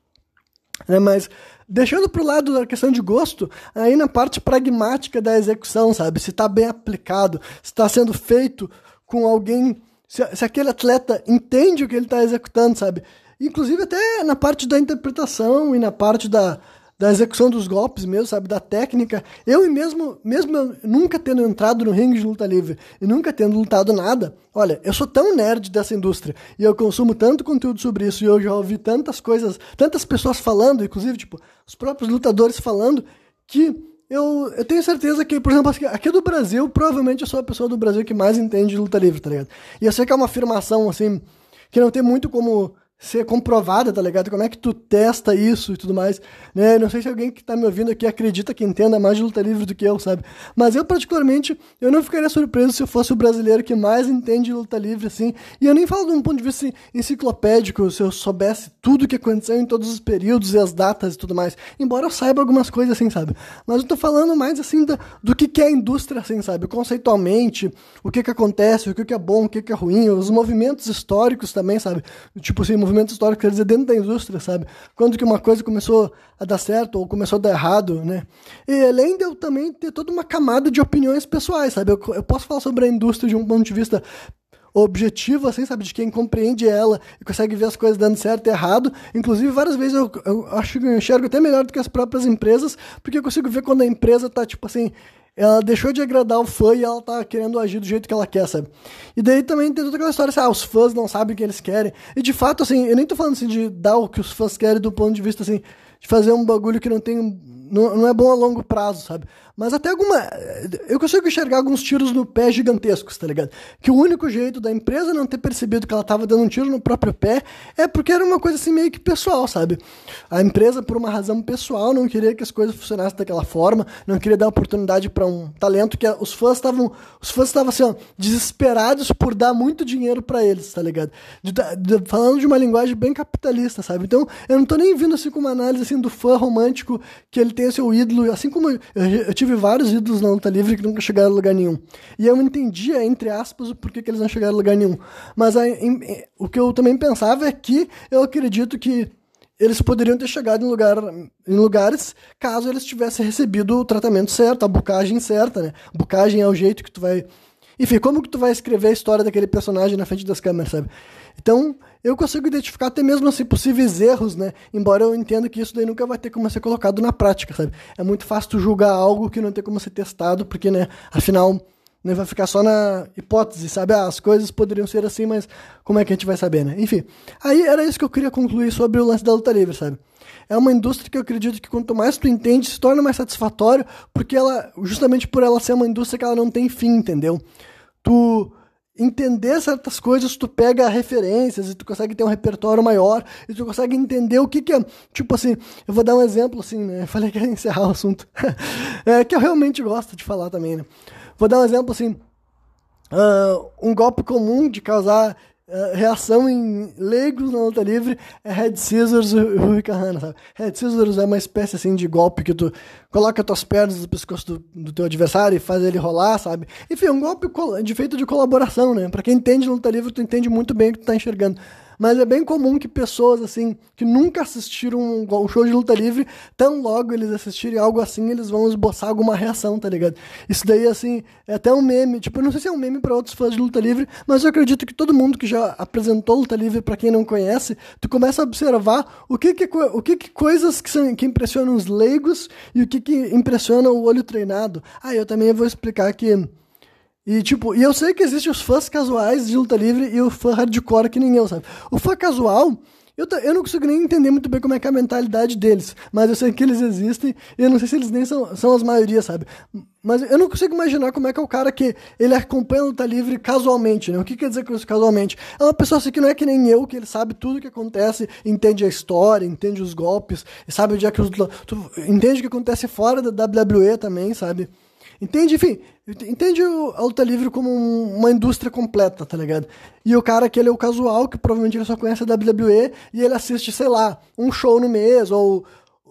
Né? Mas, deixando pro lado da questão de gosto, aí na parte pragmática da execução, sabe? Se tá bem aplicado, se está sendo feito com alguém. Se, se aquele atleta entende o que ele está executando, sabe? Inclusive até na parte da interpretação e na parte da, da execução dos golpes mesmo, sabe? Da técnica. Eu mesmo, mesmo nunca tendo entrado no ringue de luta livre e nunca tendo lutado nada, olha, eu sou tão nerd dessa indústria e eu consumo tanto conteúdo sobre isso e eu já ouvi tantas coisas, tantas pessoas falando, inclusive, tipo, os próprios lutadores falando, que eu, eu tenho certeza que, por exemplo, aqui do Brasil, provavelmente eu sou a pessoa do Brasil que mais entende de luta livre, tá ligado? E eu sei que é uma afirmação, assim, que não tem muito como ser comprovada, tá ligado? Como é que tu testa isso e tudo mais, né? Não sei se alguém que tá me ouvindo aqui acredita que entenda mais de luta livre do que eu, sabe? Mas eu, particularmente, eu não ficaria surpreso se eu fosse o brasileiro que mais entende de luta livre, assim. E eu nem falo de um ponto de vista assim, enciclopédico, se eu soubesse tudo o que aconteceu em todos os períodos e as datas e tudo mais. Embora eu saiba algumas coisas, assim, sabe? Mas eu tô falando mais, assim, da, do que, que é a indústria, assim, sabe? Conceitualmente, o que que acontece, o que que é bom, o que que é ruim, os movimentos históricos também, sabe? Tipo assim, movimento histórico, quer dizer, dentro da indústria, sabe? Quando que uma coisa começou a dar certo ou começou a dar errado, né? E além de eu também ter toda uma camada de opiniões pessoais, sabe? Eu, eu posso falar sobre a indústria de um ponto de vista objetivo, assim, sabe? De quem compreende ela e consegue ver as coisas dando certo e errado. Inclusive, várias vezes eu, eu acho que eu enxergo até melhor do que as próprias empresas, porque eu consigo ver quando a empresa tá, tipo assim, ela deixou de agradar o fã e ela tá querendo agir do jeito que ela quer, sabe? E daí também tem toda aquela história assim, ah, os fãs não sabem o que eles querem. E de fato, assim, eu nem tô falando assim de dar o que os fãs querem do ponto de vista assim, de fazer um bagulho que não tem. Não, não é bom a longo prazo, sabe? Mas até alguma. Eu consigo enxergar alguns tiros no pé gigantescos, tá ligado? Que o único jeito da empresa não ter percebido que ela tava dando um tiro no próprio pé é porque era uma coisa assim meio que pessoal, sabe? A empresa, por uma razão pessoal, não queria que as coisas funcionassem daquela forma, não queria dar oportunidade para um talento que os fãs estavam. Os fãs estavam assim, ó, desesperados por dar muito dinheiro para eles, tá ligado? De, de, falando de uma linguagem bem capitalista, sabe? Então, eu não tô nem vindo assim com uma análise assim do fã romântico que ele tem seu ídolo, assim como eu, eu tive vários ídolos na luta livre que nunca chegaram a lugar nenhum. E eu entendia, entre aspas, o porquê que eles não chegaram a lugar nenhum. Mas a, em, o que eu também pensava é que eu acredito que eles poderiam ter chegado em, lugar, em lugares caso eles tivessem recebido o tratamento certo, a bucagem certa, né? Bucagem é o jeito que tu vai. Enfim, como que tu vai escrever a história daquele personagem na frente das câmeras, sabe? Então, eu consigo identificar até mesmo assim, possíveis erros, né? Embora eu entenda que isso daí nunca vai ter como ser colocado na prática, sabe? É muito fácil tu julgar algo que não tem como ser testado, porque, né, afinal, né, vai ficar só na hipótese, sabe? Ah, as coisas poderiam ser assim, mas como é que a gente vai saber, né? Enfim, aí era isso que eu queria concluir sobre o lance da luta livre, sabe? É uma indústria que eu acredito que quanto mais tu entende, se torna mais satisfatório, porque ela, justamente por ela ser uma indústria que ela não tem fim, entendeu? Tu entender certas coisas, tu pega referências e tu consegue ter um repertório maior e tu consegue entender o que que é, tipo assim, eu vou dar um exemplo assim, né, falei que ia encerrar o assunto, [laughs] é, que eu realmente gosto de falar também, né, vou dar um exemplo assim, uh, um golpe comum de causar Uh, reação em leigos na luta livre é Red Scissors e Hurricane, sabe? Red Scissors é uma espécie assim de golpe que tu coloca tuas pernas no pescoço do, do teu adversário e faz ele rolar, sabe? Enfim, é um golpe de feito de colaboração, né? Pra quem entende luta livre, tu entende muito bem o que tu tá enxergando. Mas é bem comum que pessoas, assim, que nunca assistiram um, show de luta livre, tão logo eles assistirem algo assim, eles vão esboçar alguma reação, tá ligado? Isso daí, assim, é até um meme. Tipo, eu não sei se é um meme para outros fãs de luta livre, mas eu acredito que todo mundo que já apresentou luta livre para quem não conhece, tu começa a observar o que que, o que, que coisas que, são, que impressionam os leigos e o que que impressiona o olho treinado. Ah, eu também vou explicar que e, tipo, e eu sei que existem os fãs casuais de luta livre e o fã hardcore que eu, sabe? O fã casual, eu, eu não consigo nem entender muito bem como é que é a mentalidade deles, mas eu sei que eles existem e eu não sei se eles nem são, são as maiorias, sabe? Mas eu não consigo imaginar como é que é o cara que ele acompanha a luta livre casualmente, né? O que quer dizer com isso casualmente? É uma pessoa assim que não é que nem eu, que ele sabe tudo o que acontece, entende a história, entende os golpes, sabe onde é que os. Entende o que acontece fora da WWE também, sabe? Entende? Enfim, entende a luta livre como uma indústria completa, tá ligado? E o cara que ele é o casual, que provavelmente ele só conhece a WWE, e ele assiste, sei lá, um show no mês, ou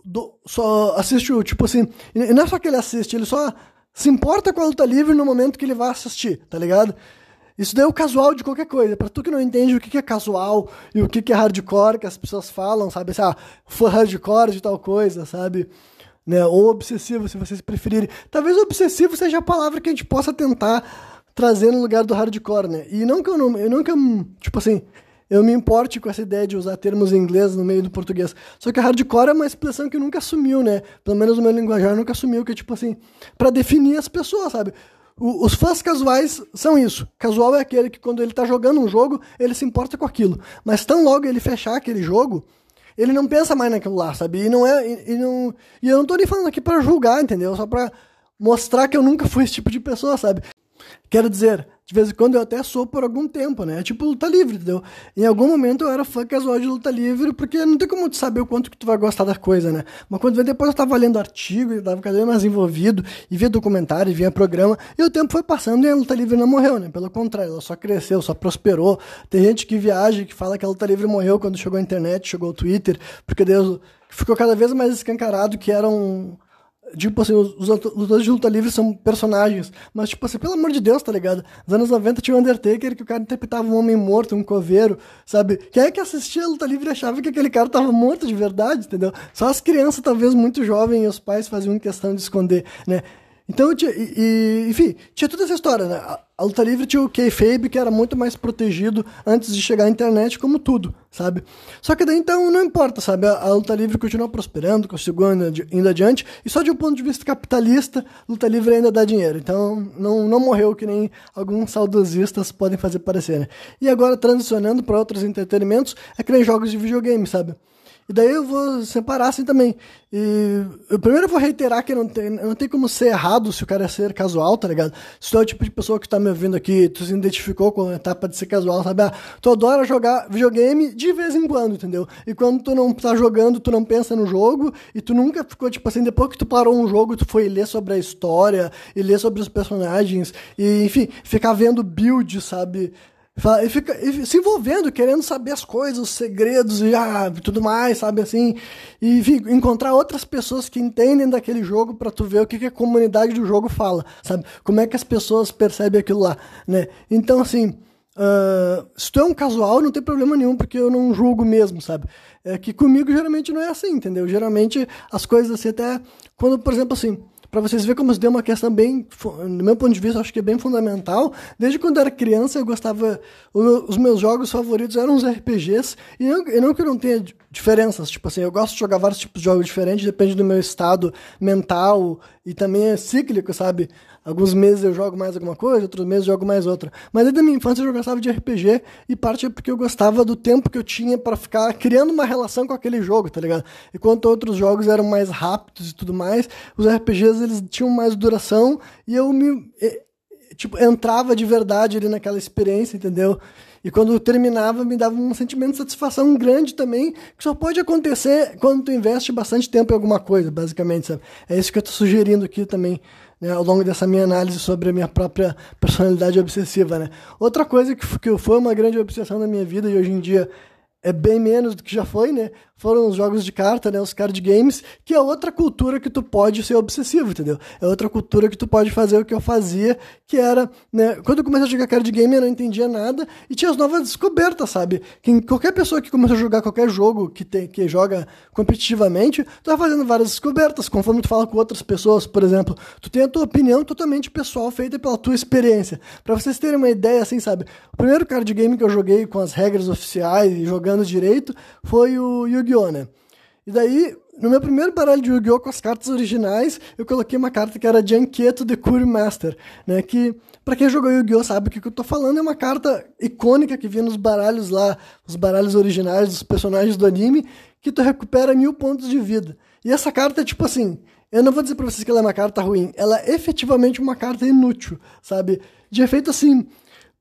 do, só assiste, tipo assim, e não é só que ele assiste, ele só se importa com a luta livre no momento que ele vai assistir, tá ligado? Isso daí é o casual de qualquer coisa. Para tu que não entende o que é casual e o que é hardcore, que as pessoas falam, sabe? Assim, ah, foi hardcore de tal coisa, sabe? Né? Ou obsessivo, se vocês preferirem. Talvez obsessivo seja a palavra que a gente possa tentar trazer no lugar do hardcore, né? E não que eu não, eu nunca, tipo assim, eu me importe com essa ideia de usar termos em inglês no meio do português. Só que hardcore é uma expressão que nunca assumiu, né? Pelo menos o meu linguajar nunca assumiu, que é tipo assim, para definir as pessoas, sabe? Os fãs casuais são isso. Casual é aquele que quando ele tá jogando um jogo, ele se importa com aquilo. Mas tão logo ele fechar aquele jogo, ele não pensa mais naquilo lá, sabe? E não é. E, e não, e eu não tô nem falando aqui para julgar, entendeu? Só pra mostrar que eu nunca fui esse tipo de pessoa, sabe? Quero dizer, de vez em quando eu até sou por algum tempo, né? É tipo luta livre, entendeu? Em algum momento eu era fã casual de luta livre, porque não tem como tu saber o quanto que tu vai gostar da coisa, né? Mas quando depois eu tava lendo artigo, e tava cada vez mais envolvido, e via documentário, e via programa, e o tempo foi passando e a luta livre não morreu, né? Pelo contrário, ela só cresceu, só prosperou. Tem gente que viaja que fala que a luta livre morreu quando chegou a internet, chegou o Twitter, porque Deus ficou cada vez mais escancarado que eram um Tipo assim, os, lutadores de luta livre são personagens. Mas, tipo assim, pelo amor de Deus, tá ligado? Nos anos 90 tinha o Undertaker, que o cara interpretava um homem morto, um coveiro, sabe? Quem é que assistia a luta livre achava que aquele cara tava morto de verdade, entendeu? Só as crianças, talvez muito jovens, e os pais faziam questão de esconder, né? Então, tinha, e, e, enfim, tinha toda essa história, né? A, luta livre tinha o kayfabe, que era muito mais protegido antes de chegar à internet, como tudo, sabe? Só que daí, então, não importa, sabe? A, a luta livre continua prosperando, conseguiu indo, indo adiante, e só de um ponto de vista capitalista, luta livre ainda dá dinheiro. Então, não, não morreu que nem alguns saudosistas podem fazer parecer, né? E agora, transicionando para outros entretenimentos, é que nem jogos de videogame, sabe? E daí eu vou separar assim também. E eu primeiro vou reiterar que não tem, não tem como ser errado se o cara é ser casual, tá ligado? Se tu é o tipo de pessoa que tá me ouvindo aqui, tu se identificou com a etapa de ser casual, sabe? Ah, tu adora jogar videogame de vez em quando, entendeu? E quando tu não tá jogando, tu não pensa no jogo, e tu nunca ficou, tipo assim, depois que tu parou um jogo, tu foi ler sobre a história, e ler sobre os personagens, e enfim, ficar vendo build, sabe? E fica e se envolvendo, querendo saber as coisas, os segredos e ah, tudo mais, sabe assim? E enfim, encontrar outras pessoas que entendem daquele jogo para tu ver o que, que a comunidade do jogo fala, sabe? Como é que as pessoas percebem aquilo lá, né? Então, assim, uh, se tu é um casual, não tem problema nenhum, porque eu não julgo mesmo, sabe? É que comigo geralmente não é assim, entendeu? Geralmente as coisas assim, até quando, por exemplo, assim para vocês verem como isso deu uma questão bem, do meu ponto de vista, acho que é bem fundamental. Desde quando eu era criança, eu gostava. Os meus jogos favoritos eram os RPGs, e não, não que eu não tenha diferenças, tipo assim, eu gosto de jogar vários tipos de jogos diferentes, depende do meu estado mental, e também é cíclico, sabe? Alguns meses eu jogo mais alguma coisa, outros meses eu jogo mais outra. Mas desde a minha infância eu gostava de RPG e parte é porque eu gostava do tempo que eu tinha para ficar criando uma relação com aquele jogo, tá ligado? Enquanto outros jogos eram mais rápidos e tudo mais, os RPGs eles tinham mais duração e eu me tipo entrava de verdade ali naquela experiência, entendeu? E quando terminava, me dava um sentimento de satisfação grande também, que só pode acontecer quando tu investe bastante tempo em alguma coisa, basicamente, sabe? É isso que eu tô sugerindo aqui também né, ao longo dessa minha análise sobre a minha própria personalidade obsessiva, né? Outra coisa que, que foi uma grande obsessão na minha vida e hoje em dia é bem menos do que já foi, né? Foram os jogos de carta, né? Os card games, que é outra cultura que tu pode ser obsessivo, entendeu? É outra cultura que tu pode fazer o que eu fazia, que era, né? Quando eu comecei a jogar card game, eu não entendia nada e tinha as novas descobertas, sabe? Que qualquer pessoa que começou a jogar qualquer jogo que, tem, que joga competitivamente, tu vai fazendo várias descobertas, conforme tu fala com outras pessoas, por exemplo. Tu tem a tua opinião totalmente pessoal, feita pela tua experiência. Para vocês terem uma ideia, assim, sabe? O primeiro card game que eu joguei com as regras oficiais e jogando direito foi o Yu-Gi-Oh! Né? E daí, no meu primeiro baralho de Yu-Gi-Oh! com as cartas originais, eu coloquei uma carta que era Janketo The Curry Master, né? Que, pra quem jogou Yu-Gi-Oh! sabe o que, que eu tô falando, é uma carta icônica que vinha nos baralhos lá, os baralhos originais dos personagens do anime, que tu recupera mil pontos de vida. E essa carta é tipo assim, eu não vou dizer pra vocês que ela é uma carta ruim, ela é efetivamente uma carta inútil, sabe? De efeito assim,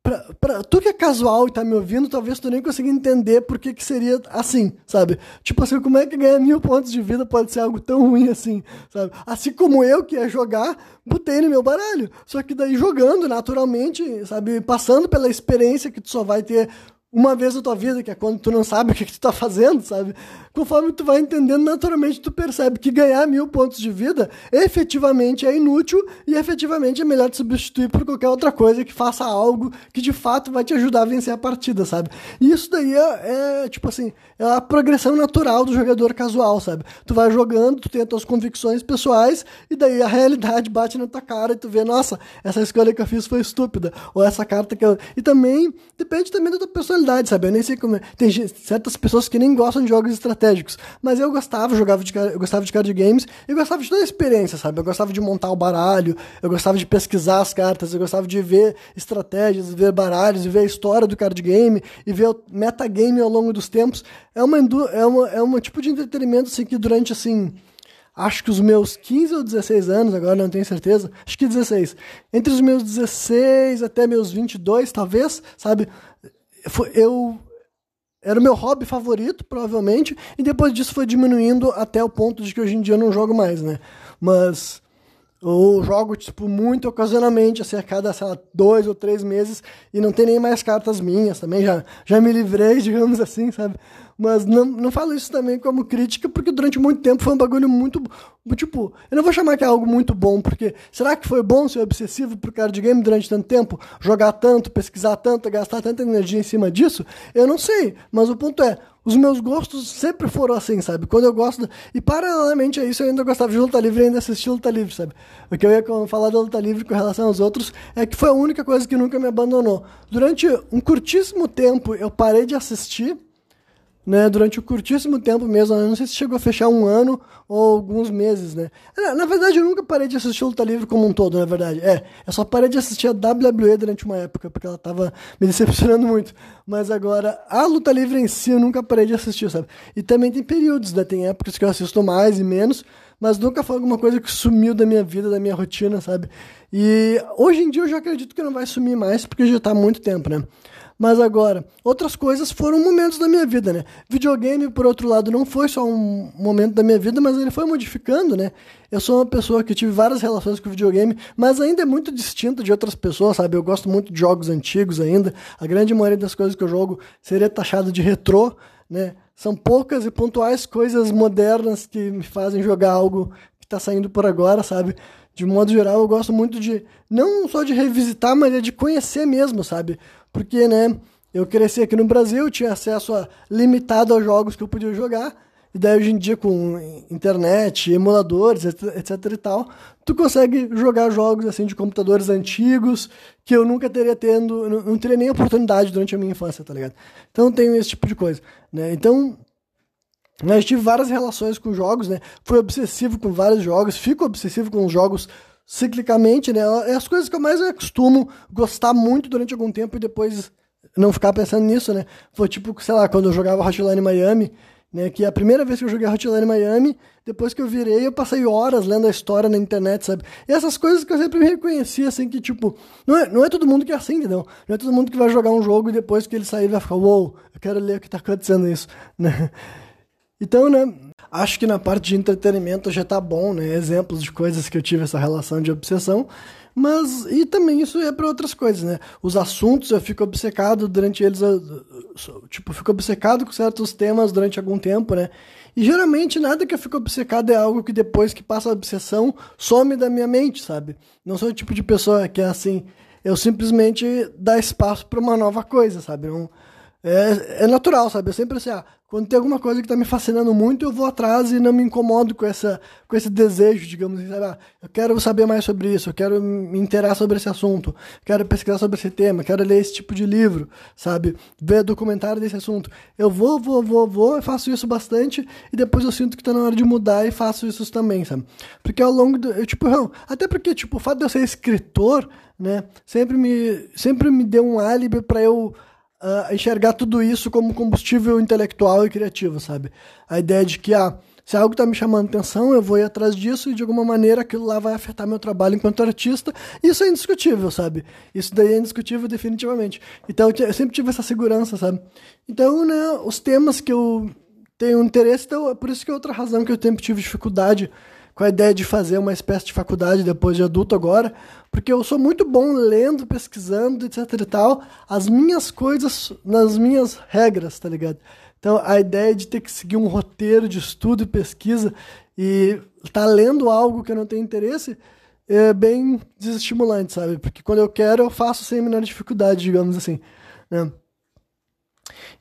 Pra, pra, tu que é casual e tá me ouvindo, talvez tu nem consiga entender por que, que seria assim, sabe? Tipo assim, como é que ganhar mil pontos de vida pode ser algo tão ruim assim, sabe? Assim como eu que ia jogar, botei no meu baralho. Só que daí jogando naturalmente, sabe? Passando pela experiência que tu só vai ter uma vez na tua vida, que é quando tu não sabe o que, que tu tá fazendo, sabe? Conforme tu vai entendendo, naturalmente tu percebe que ganhar mil pontos de vida efetivamente é inútil e efetivamente é melhor te substituir por qualquer outra coisa que faça algo que de fato vai te ajudar a vencer a partida, sabe? E isso daí é, é tipo assim, é a progressão natural do jogador casual, sabe? Tu vai jogando, tu tem as tuas convicções pessoais e daí a realidade bate na tua cara e tu vê, nossa, essa escolha que eu fiz foi estúpida, ou essa carta que eu... E também, depende também da tua pessoa personalidade, sabe? Eu nem sei como. É. Tem certas pessoas que nem gostam de jogos estratégicos. Mas eu gostava, jogava de, eu gostava de card games e gostava de toda a experiência, sabe? Eu gostava de montar o baralho, eu gostava de pesquisar as cartas, eu gostava de ver estratégias, ver baralhos, ver a história do card game e ver o metagame ao longo dos tempos. É uma, é uma, é um tipo de entretenimento assim, que durante assim acho que os meus 15 ou 16 anos, agora não tenho certeza, acho que 16. Entre os meus 16 até meus 22, talvez, sabe? Eu era o meu hobby favorito, provavelmente, e depois disso foi diminuindo até o ponto de que hoje em dia eu não jogo mais, né? Mas eu jogo, tipo, muito ocasionalmente, assim, a cada, sei lá, dois ou três meses, e não tem nem mais cartas minhas também, já, já me livrei, [laughs] digamos assim, sabe? Mas não, não falo isso também como crítica, porque durante muito tempo foi um bagulho muito. Tipo, eu não vou chamar que é algo muito bom, porque será que foi bom ser obsessivo pro card game durante tanto tempo? Jogar tanto, pesquisar tanto, gastar tanta energia em cima disso? Eu não sei. Mas o ponto é, os meus gostos sempre foram assim, sabe? Quando eu gosto. E paralelamente a isso, eu ainda gostava de luta livre e ainda assistia luta livre, sabe? O que eu ia falar da luta livre com relação aos outros é que foi a única coisa que nunca me abandonou. Durante um curtíssimo tempo, eu parei de assistir né, durante um curtíssimo tempo mesmo. Não sei se chegou a fechar um ano ou alguns meses, né? Na verdade, eu nunca parei de assistir luta livre como um todo, na verdade. É, eu só parei de assistir a WWE durante uma época, porque ela tava me decepcionando muito. Mas agora, a luta livre em si, eu nunca parei de assistir, sabe? E também tem períodos, né? Tem épocas que eu assisto mais e menos, mas nunca foi alguma coisa que sumiu da minha vida, da minha rotina, sabe? E hoje em dia eu já acredito que não vai sumir mais, porque já tá há muito tempo, né? Mas agora, outras coisas foram momentos da minha vida, né? Videogame, por outro lado, não foi só um momento da minha vida, mas ele foi modificando, né? Eu sou uma pessoa que tive várias relações com videogame, mas ainda é muito distinta de outras pessoas, sabe? Eu gosto muito de jogos antigos ainda. A grande maioria das coisas que eu jogo seria taxado de retrô, né? São poucas e pontuais coisas modernas que me fazem jogar algo que está saindo por agora, sabe? De modo geral, eu gosto muito de, não só de revisitar, mas é de conhecer mesmo, sabe? Porque, né, eu cresci aqui no Brasil, tinha acesso a, limitado aos jogos que eu podia jogar, e daí hoje em dia com internet, emuladores, etc, e tal, tu consegue jogar jogos assim de computadores antigos que eu nunca teria tendo, não, não teria nem oportunidade durante a minha infância, tá ligado? Então tenho esse tipo de coisa, né? Então, né, eu tive várias relações com jogos, né? Fui obsessivo com vários jogos, fico obsessivo com jogos ciclicamente, né? É as coisas que eu mais costumo gostar muito durante algum tempo e depois não ficar pensando nisso, né? Foi tipo, sei lá, quando eu jogava Hotline Miami, né? Que a primeira vez que eu joguei Hotline Miami, depois que eu virei, eu passei horas lendo a história na internet, sabe? E essas coisas que eu sempre reconheci, assim, que tipo, não é, não é todo mundo que é assim, entendeu? Não é todo mundo que vai jogar um jogo e depois que ele sair vai ficar, uou, wow, eu quero ler o que tá acontecendo isso, [laughs] né? Então, né? Acho que na parte de entretenimento já tá bom, né? Exemplos de coisas que eu tive essa relação de obsessão. Mas, e também isso é para outras coisas, né? Os assuntos eu fico obcecado durante eles, tipo, fico obcecado com certos temas durante algum tempo, né? E geralmente nada que eu fico obcecado é algo que depois que passa a obsessão some da minha mente, sabe? Não sou o tipo de pessoa que é assim, eu simplesmente dá espaço para uma nova coisa, sabe? Não, é, é natural, sabe? Eu sempre assim, ah, quando tem alguma coisa que está me fascinando muito, eu vou atrás e não me incomodo com, essa, com esse desejo, digamos assim, sabe? Ah, eu quero saber mais sobre isso, eu quero me inteirar sobre esse assunto, quero pesquisar sobre esse tema, quero ler esse tipo de livro, sabe? Ver documentário desse assunto. Eu vou, vou, vou, vou, eu faço isso bastante e depois eu sinto que está na hora de mudar e faço isso também, sabe? Porque ao longo do. Eu, tipo, não, até porque, tipo, o fato de eu ser escritor, né, sempre me, sempre me deu um álibi para eu uh, enxergar tudo isso como combustível intelectual e criativo, sabe? A ideia de que, ah, se algo está me chamando atenção, eu vou ir atrás disso e de alguma maneira aquilo lá vai afetar meu trabalho enquanto artista. Isso é indiscutível, sabe? Isso daí é indiscutível definitivamente. Então eu sempre tive essa segurança, sabe? Então, né, os temas que eu tenho interesse, então é por isso que é outra razão que eu sempre tive dificuldade com a ideia de fazer uma espécie de faculdade depois de adulto agora, porque eu sou muito bom lendo, pesquisando, etc e tal, as minhas coisas nas minhas regras, tá ligado? Então a ideia de ter que seguir um roteiro de estudo e pesquisa e tá lendo algo que eu não tenho interesse é bem desestimulante, sabe? Porque quando eu quero, eu faço sem a menor dificuldade, digamos assim. Né?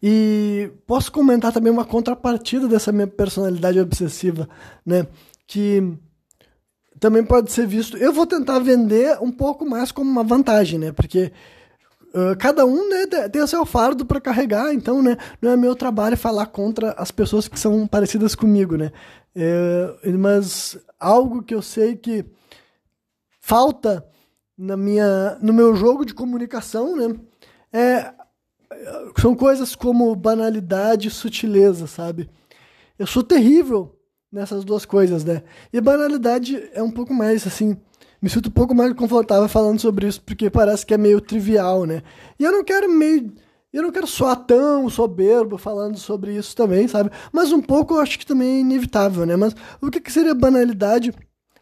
E posso comentar também uma contrapartida dessa minha personalidade obsessiva, né? Que também pode ser visto. Eu vou tentar vender um pouco mais como uma vantagem, né? Porque uh, cada um né, tem o seu fardo para carregar, então né, não é meu trabalho falar contra as pessoas que são parecidas comigo, né? É, mas algo que eu sei que falta na minha, no meu jogo de comunicação, né? É, são coisas como banalidade e sutileza, sabe? Eu sou terrível nessas duas coisas, né? E banalidade é um pouco mais, assim, me sinto um pouco mais confortável falando sobre isso, porque parece que é meio trivial, né? E eu não quero meio. Eu não quero soar tão soberbo falando sobre isso também, sabe? Mas um pouco eu acho que também é inevitável, né? Mas o que, que seria banalidade?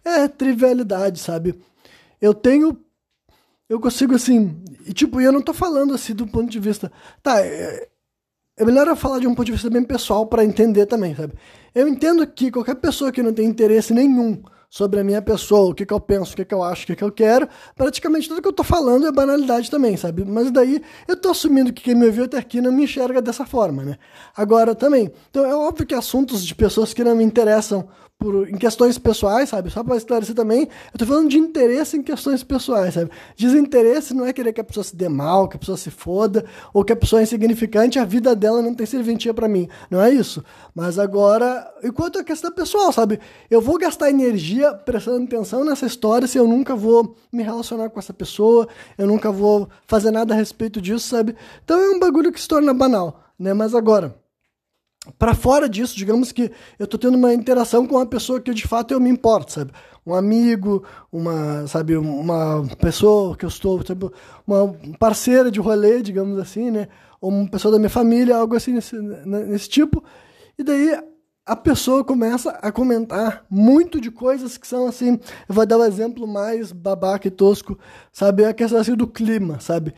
É trivialidade, sabe? Eu tenho. Eu consigo, assim. E, tipo, eu não tô falando assim do ponto de vista. Tá, é, é melhor eu falar de um ponto de vista bem pessoal para entender também, sabe? Eu entendo que qualquer pessoa que não tem interesse nenhum sobre a minha pessoa, o que, que eu penso, o que, que eu acho, o que, que eu quero. Praticamente tudo que eu tô falando é banalidade também, sabe? Mas daí eu tô assumindo que quem me ouviu até aqui não me enxerga dessa forma, né? Agora também. Então é óbvio que assuntos de pessoas que não me interessam por, em questões pessoais, sabe? Só para esclarecer também, eu tô falando de interesse em questões pessoais, sabe? Desinteresse não é querer que a pessoa se dê mal, que a pessoa se foda, ou que a pessoa é insignificante, a vida dela não tem serventia para mim. Não é isso. Mas agora, enquanto a questão pessoal, sabe? Eu vou gastar energia prestando atenção nessa história se eu nunca vou me relacionar com essa pessoa, eu nunca vou fazer nada a respeito disso, sabe? Então é um bagulho que se torna banal, né? Mas agora para fora disso, digamos que eu estou tendo uma interação com uma pessoa que de fato eu me importo, sabe? Um amigo, uma, sabe, uma pessoa que eu estou, sabe, uma parceira de rolê, digamos assim, né? Ou uma pessoa da minha família, algo assim nesse, nesse tipo. E daí a pessoa começa a comentar muito de coisas que são assim. Eu vou dar um exemplo mais babaca e tosco, sabe? A questão assim do clima, sabe?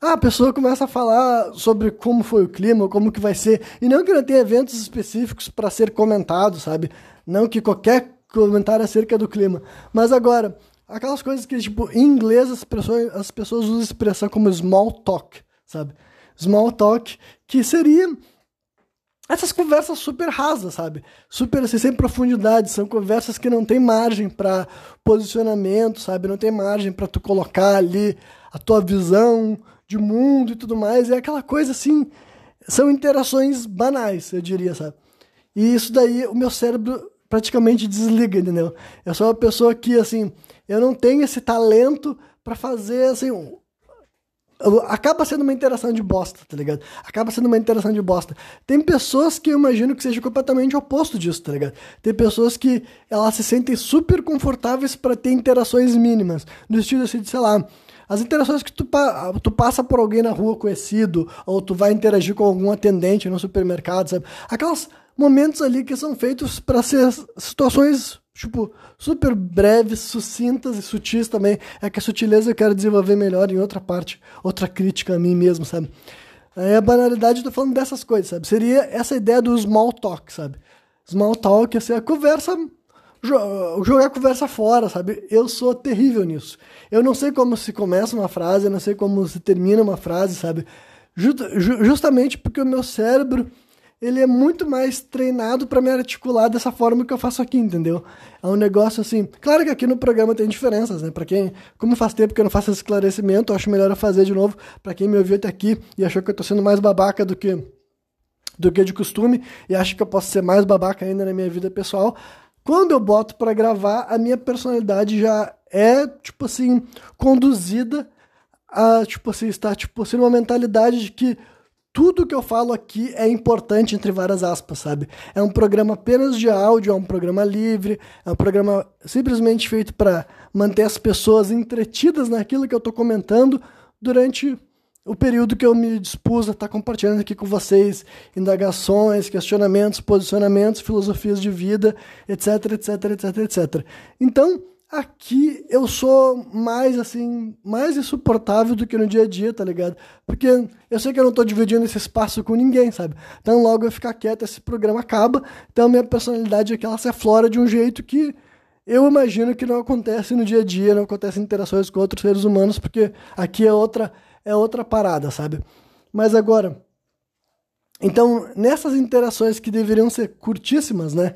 Ah, a pessoa começa a falar sobre como foi o clima, como que vai ser, e não que não tenha eventos específicos para ser comentado, sabe? Não que qualquer comentário acerca do clima. Mas agora, aquelas coisas que, tipo, em inglês as pessoas, as pessoas usam expressão como small talk, sabe? Small talk, que seria essas conversas super rasas, sabe? Super assim, sem profundidade, são conversas que não tem margem para posicionamento, sabe? Não tem margem para tu colocar ali a tua visão de mundo e tudo mais. É aquela coisa assim. São interações banais, eu diria, sabe? E isso daí, o meu cérebro praticamente desliga, entendeu? Eu sou uma pessoa que, assim, eu não tenho esse talento para fazer, assim, acaba sendo uma interação de bosta, tá ligado? Acaba sendo uma interação de bosta. Tem pessoas que eu imagino que seja completamente oposto disso, tá ligado? Tem pessoas que elas se sentem super confortáveis para ter interações mínimas, no estilo assim, de, sei lá, as interações que tu, tu passa por alguém na rua conhecido, ou tu vai interagir com algum atendente no supermercado, sabe? Aqueles momentos ali que são feitos para ser situações, tipo, super breves, sucintas e sutis também. É que a sutileza eu quero desenvolver melhor em outra parte, outra crítica a mim mesmo, sabe? Aí a banalidade, eu tô falando dessas coisas, sabe? Seria essa ideia do small talk, sabe? Small talk, assim, a conversa jogar a conversa fora, sabe? Eu sou terrível nisso. Eu não sei como se começa uma frase, eu não sei como se termina uma frase, sabe? Justamente porque o meu cérebro ele é muito mais treinado para me articular dessa forma que eu faço aqui, entendeu? É um negócio assim. Claro que aqui no programa tem diferenças, né? Para quem, como faz tempo que eu não faço esse esclarecimento, eu acho melhor eu fazer de novo. Para quem me ouviu até aqui e achou que eu tô sendo mais babaca do que do que de costume e acha que eu posso ser mais babaca ainda na minha vida pessoal, quando eu boto para gravar, a minha personalidade já é, tipo assim, conduzida a, tipo assim, estar, tipo assim, uma mentalidade de que tudo que eu falo aqui é importante, entre várias aspas, sabe? É um programa apenas de áudio, é um programa livre, é um programa simplesmente feito para manter as pessoas entretidas naquilo que eu tô comentando durante o período que eu me dispus a estar compartilhando aqui com vocês indagações, questionamentos, posicionamentos, filosofias de vida, etc, etc, etc, etc. Então, aqui eu sou mais assim, mais insuportável do que no dia a dia, tá ligado? Porque eu sei que eu não tô dividindo esse espaço com ninguém, sabe? Então, logo eu ficar quieto, esse programa acaba. Então, minha personalidade aqui ela se aflora de um jeito que eu imagino que não acontece no dia a dia, não acontece em interações com outros seres humanos, porque aqui é outra é outra parada, sabe? Mas agora, então, nessas interações que deveriam ser curtíssimas, né?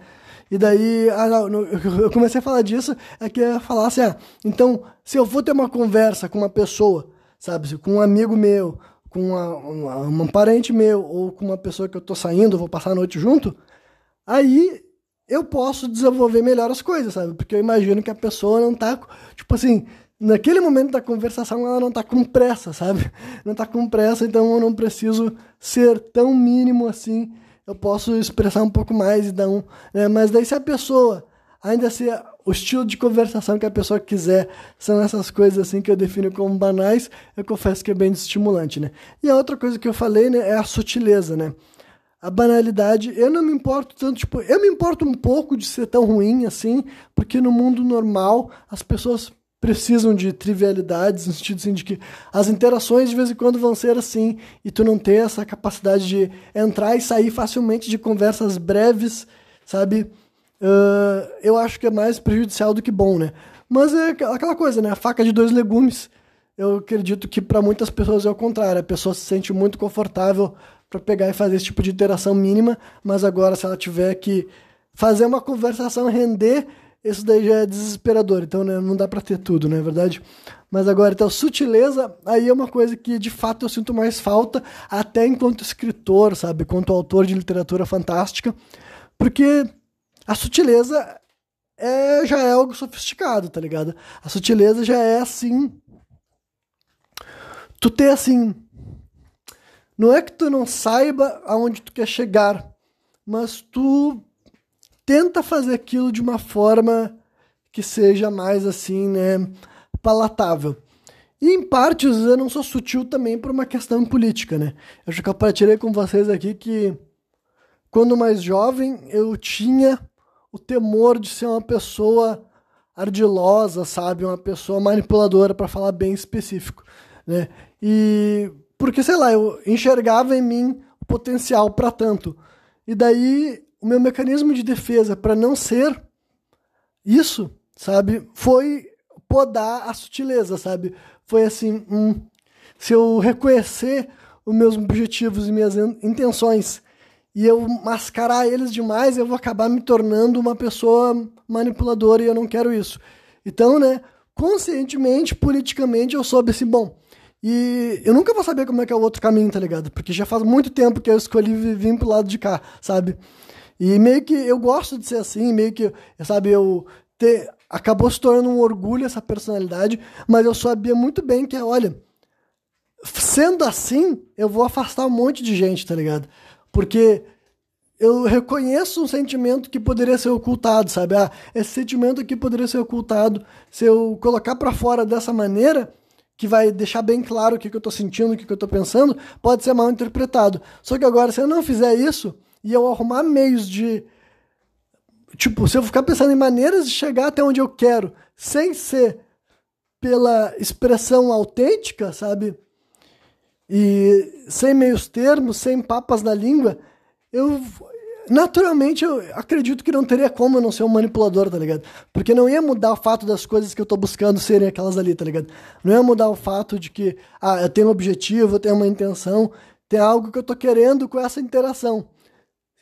E daí, ah, não, eu comecei a falar disso, é que eu falar assim, ah, então, se eu for ter uma conversa com uma pessoa, sabe, com um amigo meu, com uma, uma, um parente meu, ou com uma pessoa que eu tô saindo, vou passar a noite junto, aí eu posso desenvolver melhor as coisas, sabe? Porque eu imagino que a pessoa não tá, tipo assim, naquele momento da conversação ela não tá com pressa, sabe? [laughs] Não tá com pressa, então eu não preciso ser tão mínimo assim. Eu posso expressar um pouco mais e dar um. Né? Mas daí se a pessoa ainda se o estilo de conversação que a pessoa quiser são essas coisas assim que eu defino como banais, eu confesso que é bem estimulante, né? E a outra coisa que eu falei, né, é a sutileza, né? A banalidade, eu não me importo tanto, tipo, eu me importo um pouco de ser tão ruim assim, porque no mundo normal as pessoas precisam de trivialidades, no sentido assim, de que as interações de vez em quando vão ser assim, e tu não ter essa capacidade de entrar e sair facilmente de conversas breves, sabe? uh, eu acho que é mais prejudicial do que bom, né? Mas é aquela coisa, né? A faca de dois legumes. Eu acredito que para muitas pessoas é o contrário. A pessoa se sente muito confortável para pegar e fazer esse tipo de interação mínima, mas agora se ela tiver que fazer uma conversação render, isso daí já é desesperador. Então né, não dá para ter tudo, não é verdade? Mas agora, então, sutileza, aí é uma coisa que de fato eu sinto mais falta, até enquanto escritor, sabe? Quanto autor de literatura fantástica, porque a sutileza é, já é algo sofisticado, tá ligado? A sutileza já é assim. Tu ter assim. Não é que tu não saiba aonde tu quer chegar, mas tu tenta fazer aquilo de uma forma que seja mais assim, né, palatável. E em partes eu não sou sutil também por uma questão política, né? Eu já compartilhei com vocês aqui que quando mais jovem eu tinha o temor de ser uma pessoa ardilosa, sabe? Uma pessoa manipuladora, para falar bem específico, né? E porque, sei lá, eu enxergava em mim potencial para tanto. E daí o meu mecanismo de defesa para não ser isso, sabe, foi podar a sutileza, sabe? Foi assim, hum, se eu reconhecer os meus objetivos e minhas intenções e eu mascarar eles demais, eu vou acabar me tornando uma pessoa manipuladora e eu não quero isso. Então, né, conscientemente, politicamente, eu soube assim, bom, e eu nunca vou saber como é que é o outro caminho, tá ligado? Porque já faz muito tempo que eu escolhi vir pro lado de cá, sabe? E meio que eu gosto de ser assim, meio que, sabe, eu ter, acabou se tornando um orgulho essa personalidade, mas eu sabia muito bem que, olha, sendo assim, eu vou afastar um monte de gente, tá ligado? Porque eu reconheço um sentimento que poderia ser ocultado, sabe? Ah, esse sentimento aqui poderia ser ocultado. Se eu colocar para fora dessa maneira, que vai deixar bem claro o que, que eu tô sentindo, o que, que eu tô pensando, pode ser mal interpretado. Só que agora, se eu não fizer isso e eu arrumar meios de. Tipo, se eu ficar pensando em maneiras de chegar até onde eu quero, sem ser pela expressão autêntica, sabe? E sem meios termos, sem papas na língua, eu naturalmente eu acredito que não teria como eu não ser um manipulador, tá ligado? Porque não ia mudar o fato das coisas que eu tô buscando serem aquelas ali, tá ligado? Não ia mudar o fato de que, ah, eu tenho um objetivo, eu tenho uma intenção, tem algo que eu tô querendo com essa interação.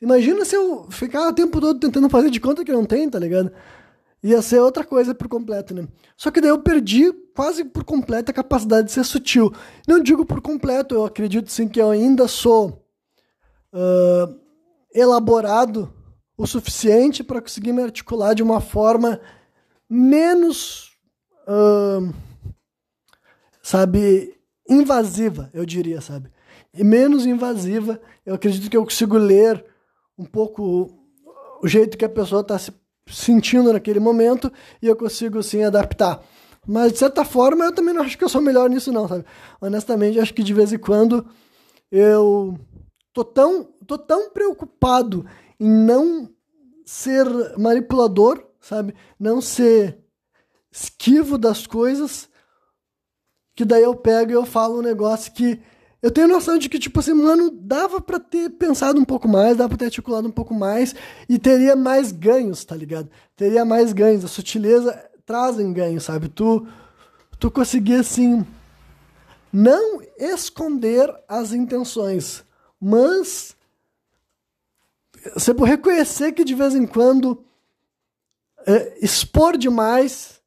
Imagina se eu ficar o tempo todo tentando fazer de conta que não tem, tá ligado? Ia ser outra coisa por completo, né? Só que daí eu perdi quase por completo a capacidade de ser sutil. Não digo por completo, eu acredito sim que eu ainda sou uh, elaborado o suficiente para conseguir me articular de uma forma menos, uh, sabe, invasiva, eu diria, sabe? E menos invasiva, eu acredito que eu consigo ler um pouco o jeito que a pessoa está se sentindo naquele momento e eu consigo sim adaptar. Mas de certa forma eu também não acho que eu sou melhor nisso não, sabe? Honestamente, acho que de vez em quando eu tô tão, tô tão preocupado em não ser manipulador, sabe? Não ser esquivo das coisas, que daí eu pego e eu falo um negócio que eu tenho noção de que, tipo assim, mano, dava para ter pensado um pouco mais, dava pra ter articulado um pouco mais e teria mais ganhos, tá ligado? Teria mais ganhos. A sutileza trazem ganhos, sabe? Tu, tu conseguir, assim, não esconder as intenções, mas você reconhecer que de vez em quando é, expor demais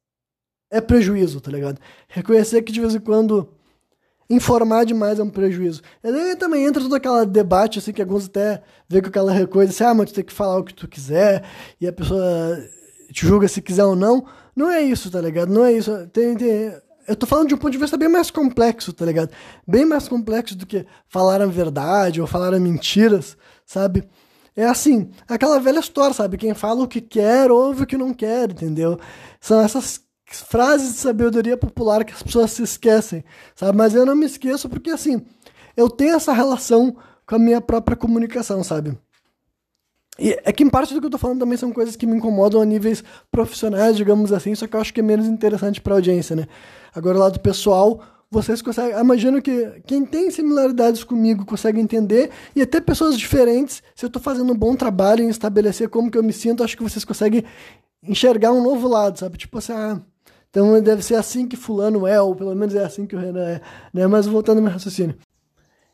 é prejuízo, tá ligado? Reconhecer que de vez em quando informar demais é um prejuízo. E daí também entra todo aquele debate, assim, que alguns até vê com aquela coisa assim, ah, mas tu tem que falar o que tu quiser, e a pessoa te julga se quiser ou não. Não é isso, tá ligado? Não é isso. Tem, tem, eu tô falando de um ponto de vista bem mais complexo, tá ligado? Bem mais complexo do que falar a verdade ou falar mentiras, sabe? É assim, aquela velha história, sabe? Quem fala o que quer, ouve o que não quer, entendeu? São essas frases de sabedoria popular que as pessoas se esquecem, sabe? Mas eu não me esqueço porque, assim, eu tenho essa relação com a minha própria comunicação, sabe? E é que em parte do que eu tô falando também são coisas que me incomodam a níveis profissionais, digamos assim, só que eu acho que é menos interessante pra audiência, né? Agora, lá do pessoal, vocês conseguem. Imagino que quem tem similaridades comigo consegue entender, e até pessoas diferentes, se eu estou fazendo um bom trabalho em estabelecer como que eu me sinto, acho que vocês conseguem enxergar um novo lado, sabe? Tipo assim, ah, então deve ser assim que fulano é, ou pelo menos é assim que o Renan é, né? Mas voltando ao meu raciocínio.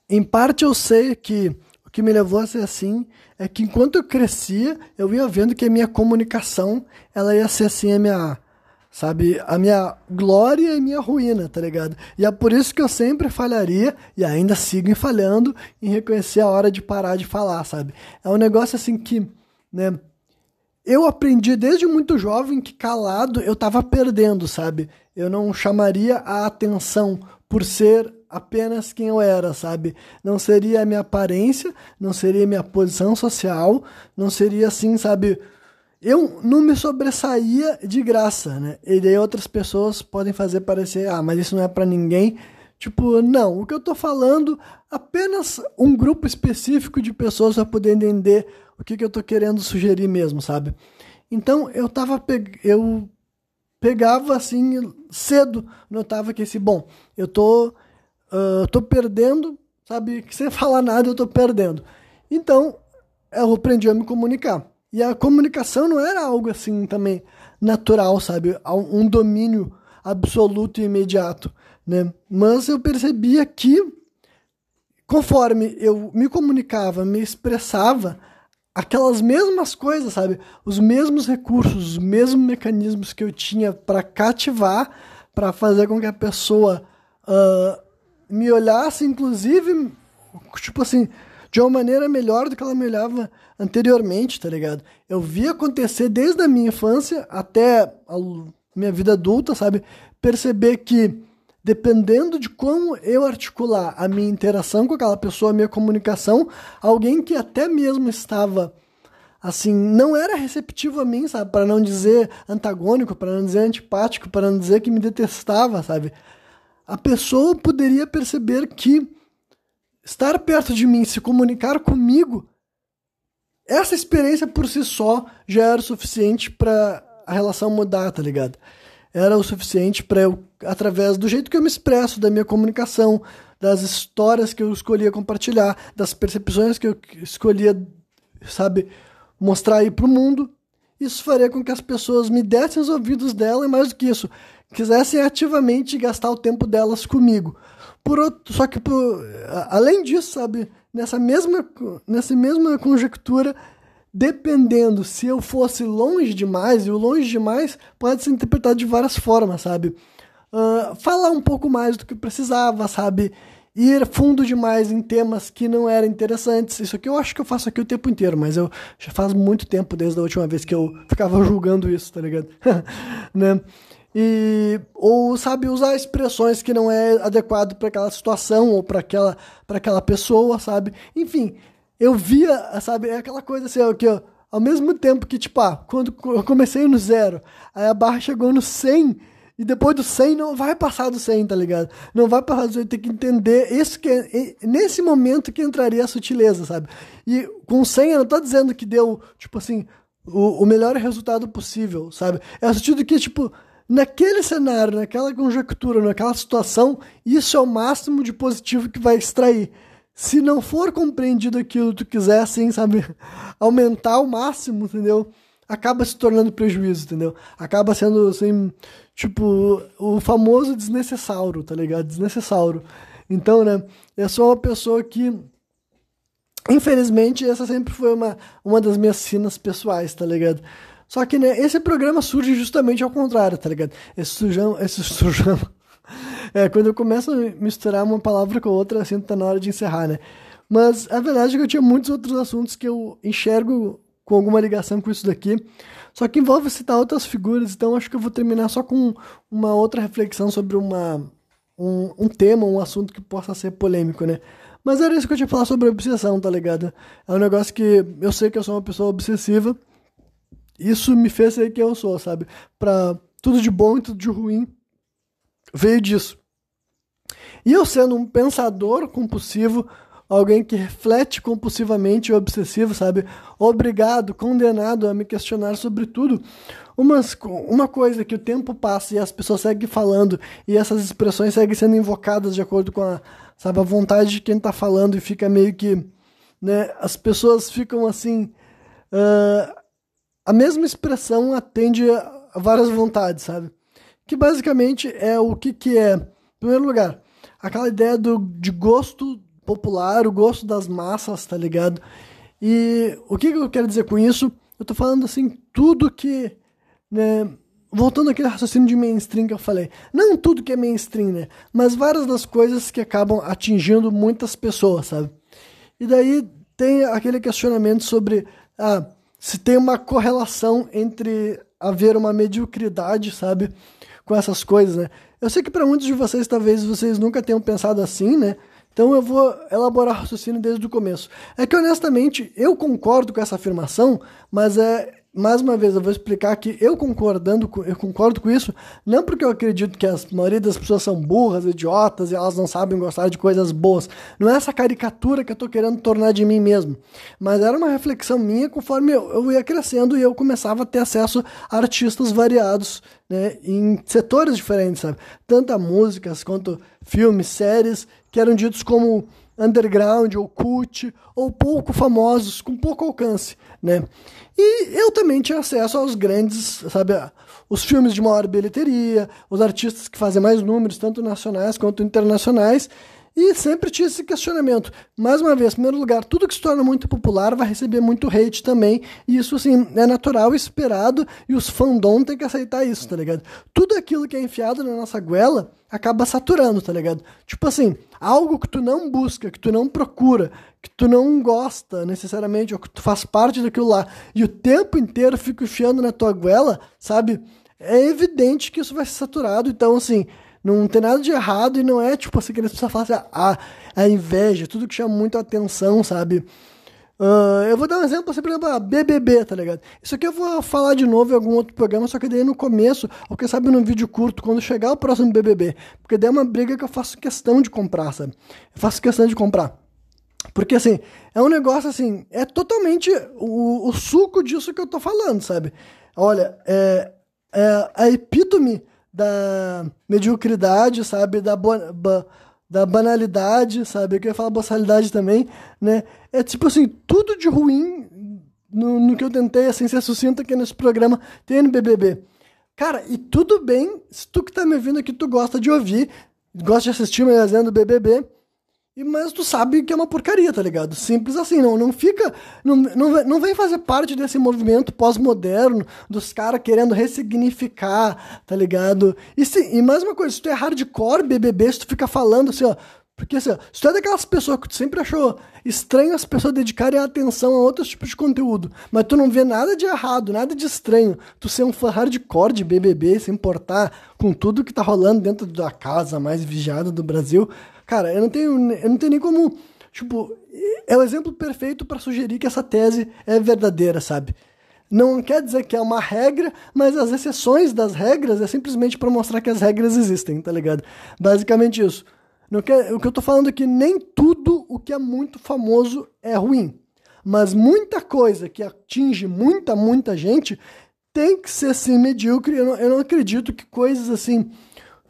Em parte eu sei que o que me levou a ser assim é que enquanto eu crescia, eu ia vendo que a minha comunicação, ela ia ser assim a minha sabe? A minha glória e minha ruína, tá ligado? E é por isso que eu sempre falharia e ainda sigo falhando em reconhecer a hora de parar de falar, sabe? É um negócio assim que, né? Eu aprendi desde muito jovem que calado eu tava perdendo, sabe? Eu não chamaria a atenção por ser apenas quem eu era, sabe? Não seria a minha aparência, não seria a minha posição social, não seria assim, sabe? eu não me sobressaía de graça, né? E daí outras pessoas podem fazer parecer, ah, mas isso não é para ninguém. Tipo, não, o que eu tô falando, apenas um grupo específico de pessoas vai poder entender o que, que eu tô querendo sugerir mesmo, sabe? Então eu tava pe... eu pegava assim cedo, notava que esse, bom, eu tô uh, tô perdendo, sabe? Que sem [laughs] falar nada eu tô perdendo. Então eu aprendi a me comunicar. E a comunicação não era algo assim também natural, sabe? Um domínio absoluto e imediato, né? Mas eu percebia que conforme eu me comunicava, me expressava, aquelas mesmas coisas, sabe? Os mesmos recursos, os mesmos mecanismos que eu tinha para cativar, para fazer com que a pessoa uh, me olhasse, inclusive, tipo assim, de uma maneira melhor do que ela me olhava anteriormente, tá ligado? Eu vi acontecer desde a minha infância até a minha vida adulta, sabe? Perceber que dependendo de como eu articular a minha interação com aquela pessoa, a minha comunicação, alguém que até mesmo estava assim, não era receptivo a mim, sabe? Para não dizer antagônico, para não dizer antipático, para não dizer que me detestava, sabe? A pessoa poderia perceber que estar perto de mim, se comunicar comigo, essa experiência por si só já era suficiente para a relação mudar, tá ligado? Era o suficiente para eu, através do jeito que eu me expresso, da minha comunicação, das histórias que eu escolhia compartilhar, das percepções que eu escolhia, sabe, mostrar aí pro mundo, isso faria com que as pessoas me dessem os ouvidos dela e mais do que isso, quisessem ativamente gastar o tempo delas comigo. Por outro, só que por, além disso, sabe, nessa mesma, nessa mesma conjectura, dependendo se eu fosse longe demais, e o longe demais pode ser interpretado de várias formas, sabe? Uh, falar um pouco mais do que precisava, sabe? Ir fundo demais em temas que não eram interessantes. Isso aqui eu acho que eu faço aqui o tempo inteiro, mas eu já faz muito tempo desde a última vez que eu [laughs] ficava julgando isso, tá ligado? [laughs] né? e ou sabe usar expressões que não é adequado para aquela situação ou para aquela para aquela pessoa, sabe? Enfim, eu via, sabe, é aquela coisa assim, que eu, ao mesmo tempo que tipo, ah, quando eu comecei no zero, aí a barra chegou no 100 e depois do 100 não vai passar do 100, tá ligado? Não vai passar do 100, tem que entender isso que é, nesse momento que entraria a sutileza, sabe? E com 100 eu não tô dizendo que deu, tipo assim, o, o melhor resultado possível, sabe? É o sentido que, tipo, naquele cenário, naquela conjectura, naquela situação, isso é o máximo de positivo que vai extrair. Se não for compreendido aquilo que tu quiser, assim, sabe, [laughs] aumentar ao máximo, entendeu? Acaba se tornando prejuízo, entendeu? Acaba sendo, assim, tipo, o famoso desnecessário, tá ligado? Desnecessário. Então, né, eu sou uma pessoa que, infelizmente, essa sempre foi uma, uma das minhas sinas pessoais, tá ligado? Só que, né, esse programa surge justamente ao contrário, tá ligado? Esse sujão, esse [laughs] sujão. É, quando eu começo a misturar uma palavra com outra, assim, tá na hora de encerrar, né? Mas a verdade é que eu tinha muitos outros assuntos que eu enxergo com alguma ligação com isso daqui. Só que envolve citar outras figuras, então acho que eu vou terminar só com uma outra reflexão sobre uma, um, um tema, um assunto que possa ser polêmico, né? Mas era isso que eu tinha falar sobre obsessão, tá ligado? É um negócio que eu sei que eu sou uma pessoa obsessiva isso me fez ser quem eu sou, sabe? Pra tudo de bom e tudo de ruim veio disso. E eu sendo um pensador compulsivo, alguém que reflete compulsivamente e obsessivo, sabe? Obrigado, condenado a me questionar sobre tudo. Umas, uma coisa que o tempo passa e as pessoas seguem falando e essas expressões seguem sendo invocadas de acordo com a, sabe, a vontade de quem está falando e fica meio que, né, as pessoas ficam assim, uh, a mesma expressão atende a várias vontades, sabe? Que basicamente é o que que é, em primeiro lugar, aquela ideia do, de gosto popular, o gosto das massas, tá ligado? E o que, que eu quero dizer com isso? Eu tô falando assim, tudo que. Né, voltando àquele raciocínio de mainstream que eu falei. Não tudo que é mainstream, né? Mas várias das coisas que acabam atingindo muitas pessoas, sabe? E daí tem aquele questionamento sobre ah, se tem uma correlação entre haver uma mediocridade, sabe? Com essas coisas, né? Eu sei que para muitos de vocês, talvez vocês nunca tenham pensado assim, né? Então eu vou elaborar o raciocínio desde o começo. É que honestamente eu concordo com essa afirmação, mas é mais uma vez eu vou explicar que eu concordando com, eu concordo com isso, não porque eu acredito que a maioria das pessoas são burras, idiotas e elas não sabem gostar de coisas boas. Não é essa caricatura que eu estou querendo tornar de mim mesmo, mas era uma reflexão minha conforme eu, eu ia crescendo e eu começava a ter acesso a artistas variados, né, em setores diferentes, sabe? Tanto a músicas quanto filmes, séries que eram ditos como underground ou cult ou pouco famosos, com pouco alcance, né? E eu também tinha acesso aos grandes, sabe, os filmes de maior bilheteria, os artistas que fazem mais números, tanto nacionais quanto internacionais, e sempre tinha esse questionamento. Mais uma vez, em primeiro lugar, tudo que se torna muito popular vai receber muito hate também. E isso, assim, é natural, esperado, e os fandom têm que aceitar isso, tá ligado? Tudo aquilo que é enfiado na nossa goela acaba saturando, tá ligado? Tipo assim, algo que tu não busca, que tu não procura, que tu não gosta necessariamente, ou que tu faz parte daquilo lá, e o tempo inteiro fica enfiando na tua goela, sabe? É evidente que isso vai ser saturado, então, assim não tem nada de errado e não é tipo assim que as pessoas falam assim, a, a inveja, tudo que chama muito atenção, sabe? Uh, eu vou dar um exemplo, assim, por exemplo, a BBB, tá ligado? Isso aqui eu vou falar de novo em algum outro programa, só que daí no começo, ou quem sabe num vídeo curto, quando chegar o próximo BBB. Porque daí é uma briga que eu faço questão de comprar, sabe? Eu faço questão de comprar. Porque, assim, é um negócio, assim, é totalmente o, o suco disso que eu tô falando, sabe? Olha, é, é a epítome da mediocridade, sabe? Da, ba, da banalidade, sabe? Eu queria falar boçalidade também, né? É tipo assim, tudo de ruim no, no que eu tentei, assim, ser sucinto aqui nesse programa, tem no BBB. Cara, e tudo bem, se tu que tá me ouvindo aqui, tu gosta de ouvir, gosta de assistir uma resenha do BBB, mas tu sabe que é uma porcaria, tá ligado? Simples assim, não, não fica. Não, não, não vem fazer parte desse movimento pós-moderno dos caras querendo ressignificar, tá ligado? E, sim, e mais uma coisa, se tu é hardcore BBB, se tu fica falando assim, ó. Porque assim, ó, se tu é daquelas pessoas que tu sempre achou estranho as pessoas dedicarem atenção a outros tipos de conteúdo, mas tu não vê nada de errado, nada de estranho, tu ser um fã hardcore de BBB, se importar com tudo que tá rolando dentro da casa mais vigiada do Brasil, Cara, eu não tenho, eu não tenho nem como. Tipo, é o exemplo perfeito para sugerir que essa tese é verdadeira, sabe? Não quer dizer que é uma regra, mas as exceções das regras é simplesmente para mostrar que as regras existem, tá ligado? Basicamente isso. Não quer, o que eu tô falando é que nem tudo o que é muito famoso é ruim. Mas muita coisa que atinge muita, muita gente tem que ser assim medíocre. Eu não, eu não acredito que coisas assim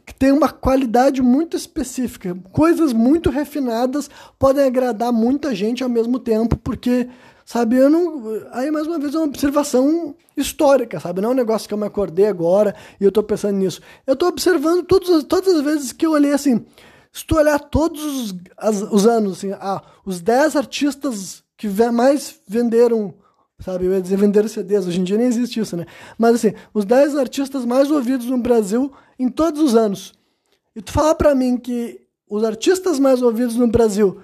que tem uma qualidade muito específica. Coisas muito refinadas podem agradar muita gente ao mesmo tempo, porque, sabe, eu não. Aí, mais uma vez, é uma observação histórica, sabe? Não é um negócio que eu me acordei agora e eu tô pensando nisso. Eu tô observando todos, todas as vezes que eu olhei assim. Se tu olhar todos os, as, os anos, assim, ah, os 10 artistas que mais venderam sabe? Eu ia dizer vender CDs, hoje em dia nem existe isso, né? Mas assim, os 10 artistas mais ouvidos no Brasil em todos os anos. E tu falar para mim que os artistas mais ouvidos no Brasil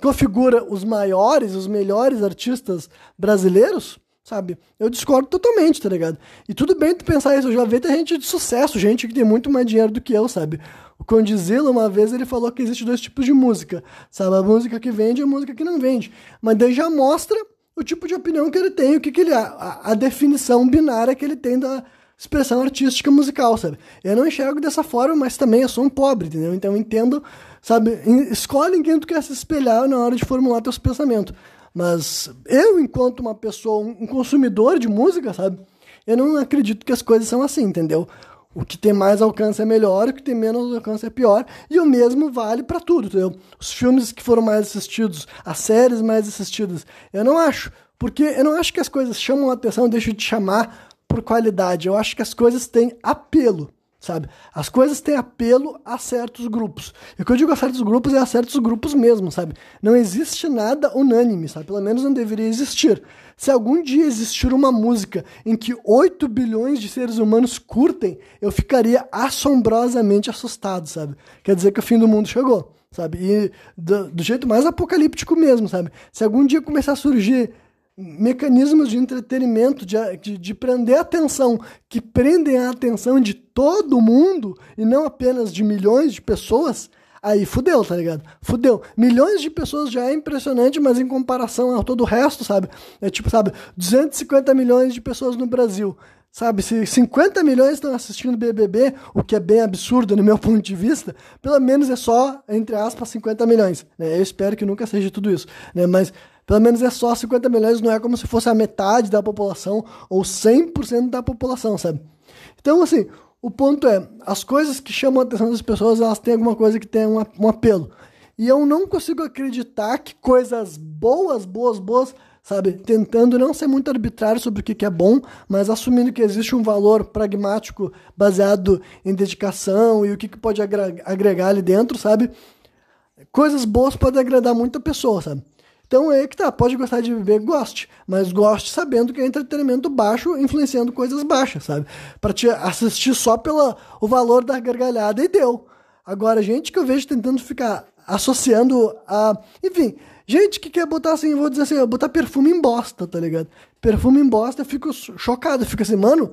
configura os maiores, os melhores artistas brasileiros, sabe? Eu discordo totalmente, tá ligado? E tudo bem tu pensar isso, eu já vi tem gente de sucesso, gente que tem muito mais dinheiro do que eu, sabe? O Condzilla, uma vez, ele falou que existe dois tipos de música, sabe? A música que vende e a música que não vende. Mas daí já mostra o tipo de opinião que ele tem, o que, que ele... A, a definição binária que ele tem da expressão artística musical, sabe? Eu não enxergo dessa forma, mas também eu sou um pobre, entendeu? Então eu entendo, sabe? Escolhe em quem tu quer se espelhar na hora de formular teus pensamentos. Mas eu, enquanto uma pessoa, um consumidor de música, sabe? Eu não acredito que as coisas são assim, entendeu? O que tem mais alcance é melhor, o que tem menos alcance é pior, e o mesmo vale para tudo, entendeu? Os filmes que foram mais assistidos, as séries mais assistidas, eu não acho, porque eu não acho que as coisas chamam a atenção, deixam de chamar por qualidade, eu acho que as coisas têm apelo sabe? As coisas têm apelo a certos grupos. E o que eu digo a certos grupos é a certos grupos mesmo, sabe? Não existe nada unânime, sabe? Pelo menos não deveria existir. Se algum dia existir uma música em que 8 bilhões de seres humanos curtem, eu ficaria assombrosamente assustado, sabe? Quer dizer que o fim do mundo chegou, sabe? E do, do jeito mais apocalíptico mesmo, sabe? Se algum dia começar a surgir mecanismos de entretenimento, de, de, de, prender a atenção, que prendem a atenção de todo mundo e não apenas de milhões de pessoas, aí fudeu, tá ligado? Fudeu. Milhões de pessoas já é impressionante, mas em comparação a todo o resto, sabe? É tipo, sabe, 250 milhões de pessoas no Brasil. Sabe, se 50 milhões estão assistindo BBB, o que é bem absurdo no meu [laughs] ponto de vista, pelo menos é só, entre aspas, 50 milhões. Né? Eu espero que nunca seja tudo isso. Né? Mas pelo menos é só 50 milhões, não é como se fosse a metade da população ou 100% da população, sabe? Então, assim, o ponto é, as coisas que chamam a atenção das pessoas, elas têm alguma coisa que tem um, um apelo. E eu não consigo acreditar que coisas boas, boas, boas, sabe? Tentando não ser muito arbitrário sobre o que é bom, mas assumindo que existe um valor pragmático baseado em dedicação e o que pode agregar ali dentro, sabe? Coisas boas podem agradar muita pessoa, sabe? Então é que tá, pode gostar de beber, goste, mas goste sabendo que é entretenimento baixo influenciando coisas baixas, sabe? Para te assistir só pelo o valor da gargalhada e deu. Agora, gente que eu vejo tentando ficar associando a. Enfim, gente que quer botar assim, vou dizer assim, botar perfume em bosta, tá ligado? Perfume em bosta, eu fico chocado, eu fico assim, mano.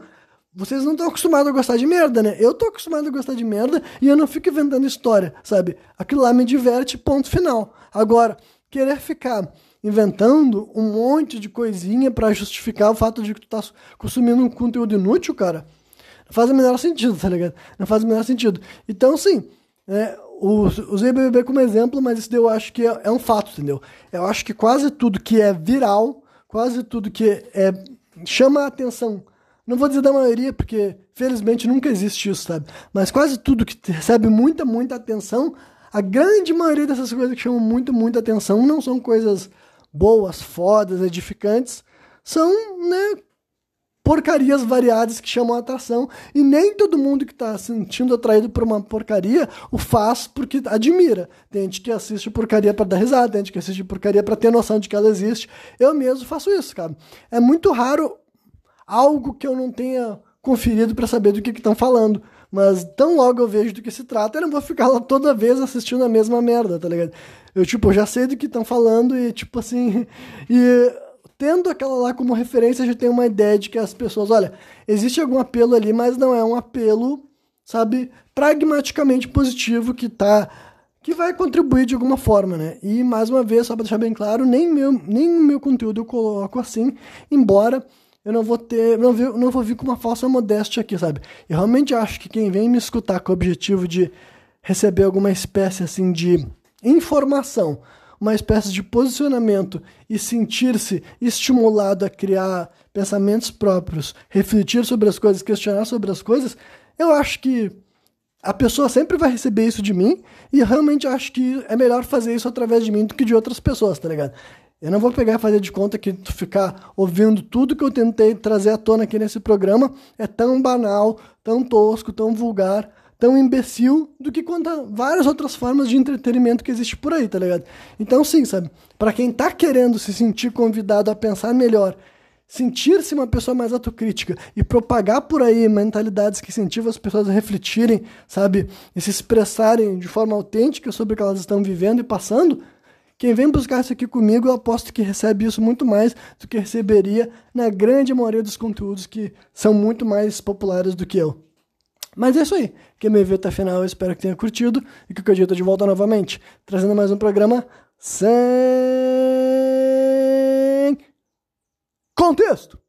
Vocês não estão acostumados a gostar de merda, né? Eu tô acostumado a gostar de merda e eu não fico inventando história, sabe? Aquilo lá me diverte, ponto final. Agora, querer ficar inventando um monte de coisinha para justificar o fato de que tu tá consumindo um conteúdo inútil, cara, não faz o menor sentido, tá ligado? Não faz o menor sentido. Então, sim, é, usei BBB como exemplo, mas isso eu acho que é, é, um fato, entendeu? Eu acho que quase tudo que é viral, quase tudo que é, chama a atenção, não vou dizer da maioria, porque felizmente nunca existe isso, sabe? Mas quase tudo que recebe muita, muita atenção a grande maioria dessas coisas que chamam muito, muita atenção não são coisas boas, fodas, edificantes, são, né, porcarias variadas que chamam a atração e nem todo mundo que está sentindo atraído por uma porcaria o faz porque admira. Tem gente que assiste porcaria para dar risada, tem gente que assiste porcaria para ter noção de que ela existe. Eu mesmo faço isso, cara. É muito raro algo que eu não tenha conferido para saber do que estão falando. Mas tão logo eu vejo do que se trata, eu não vou ficar lá toda vez assistindo a mesma merda, tá ligado? Eu, tipo, já sei do que estão falando e, tipo assim. [laughs] E tendo aquela lá como referência, já tenho uma ideia de que as pessoas, olha, existe algum apelo ali, mas não é um apelo, sabe, pragmaticamente positivo que tá. que vai contribuir de alguma forma, né? E mais uma vez, só para deixar bem claro, nem meu, nem meu conteúdo eu coloco assim, embora eu não vou ter, não, não vou vir com uma falsa modéstia aqui, sabe? Eu realmente acho que quem vem me escutar com o objetivo de receber alguma espécie assim de informação, uma espécie de posicionamento e sentir-se estimulado a criar pensamentos próprios, refletir sobre as coisas, questionar sobre as coisas, eu acho que a pessoa sempre vai receber isso de mim e eu realmente acho que é melhor fazer isso através de mim do que de outras pessoas, tá ligado? Eu não vou pegar e fazer de conta que tu ficar ouvindo tudo que eu tentei trazer à tona aqui nesse programa é tão banal, tão tosco, tão vulgar, tão imbecil do que quanto várias outras formas de entretenimento que existe por aí, tá ligado? Então, sim, sabe? Para quem tá querendo se sentir convidado a pensar melhor, sentir-se uma pessoa mais autocrítica e propagar por aí mentalidades que incentivam as pessoas a refletirem, sabe? E se expressarem de forma autêntica sobre o que elas estão vivendo e passando quem vem buscar isso aqui comigo, eu aposto que recebe isso muito mais do que receberia na grande maioria dos conteúdos que são muito mais populares do que eu. Mas é isso aí. Quem me viu até o final, eu espero que tenha curtido e que o tô de volta novamente, trazendo mais um programa sem contexto.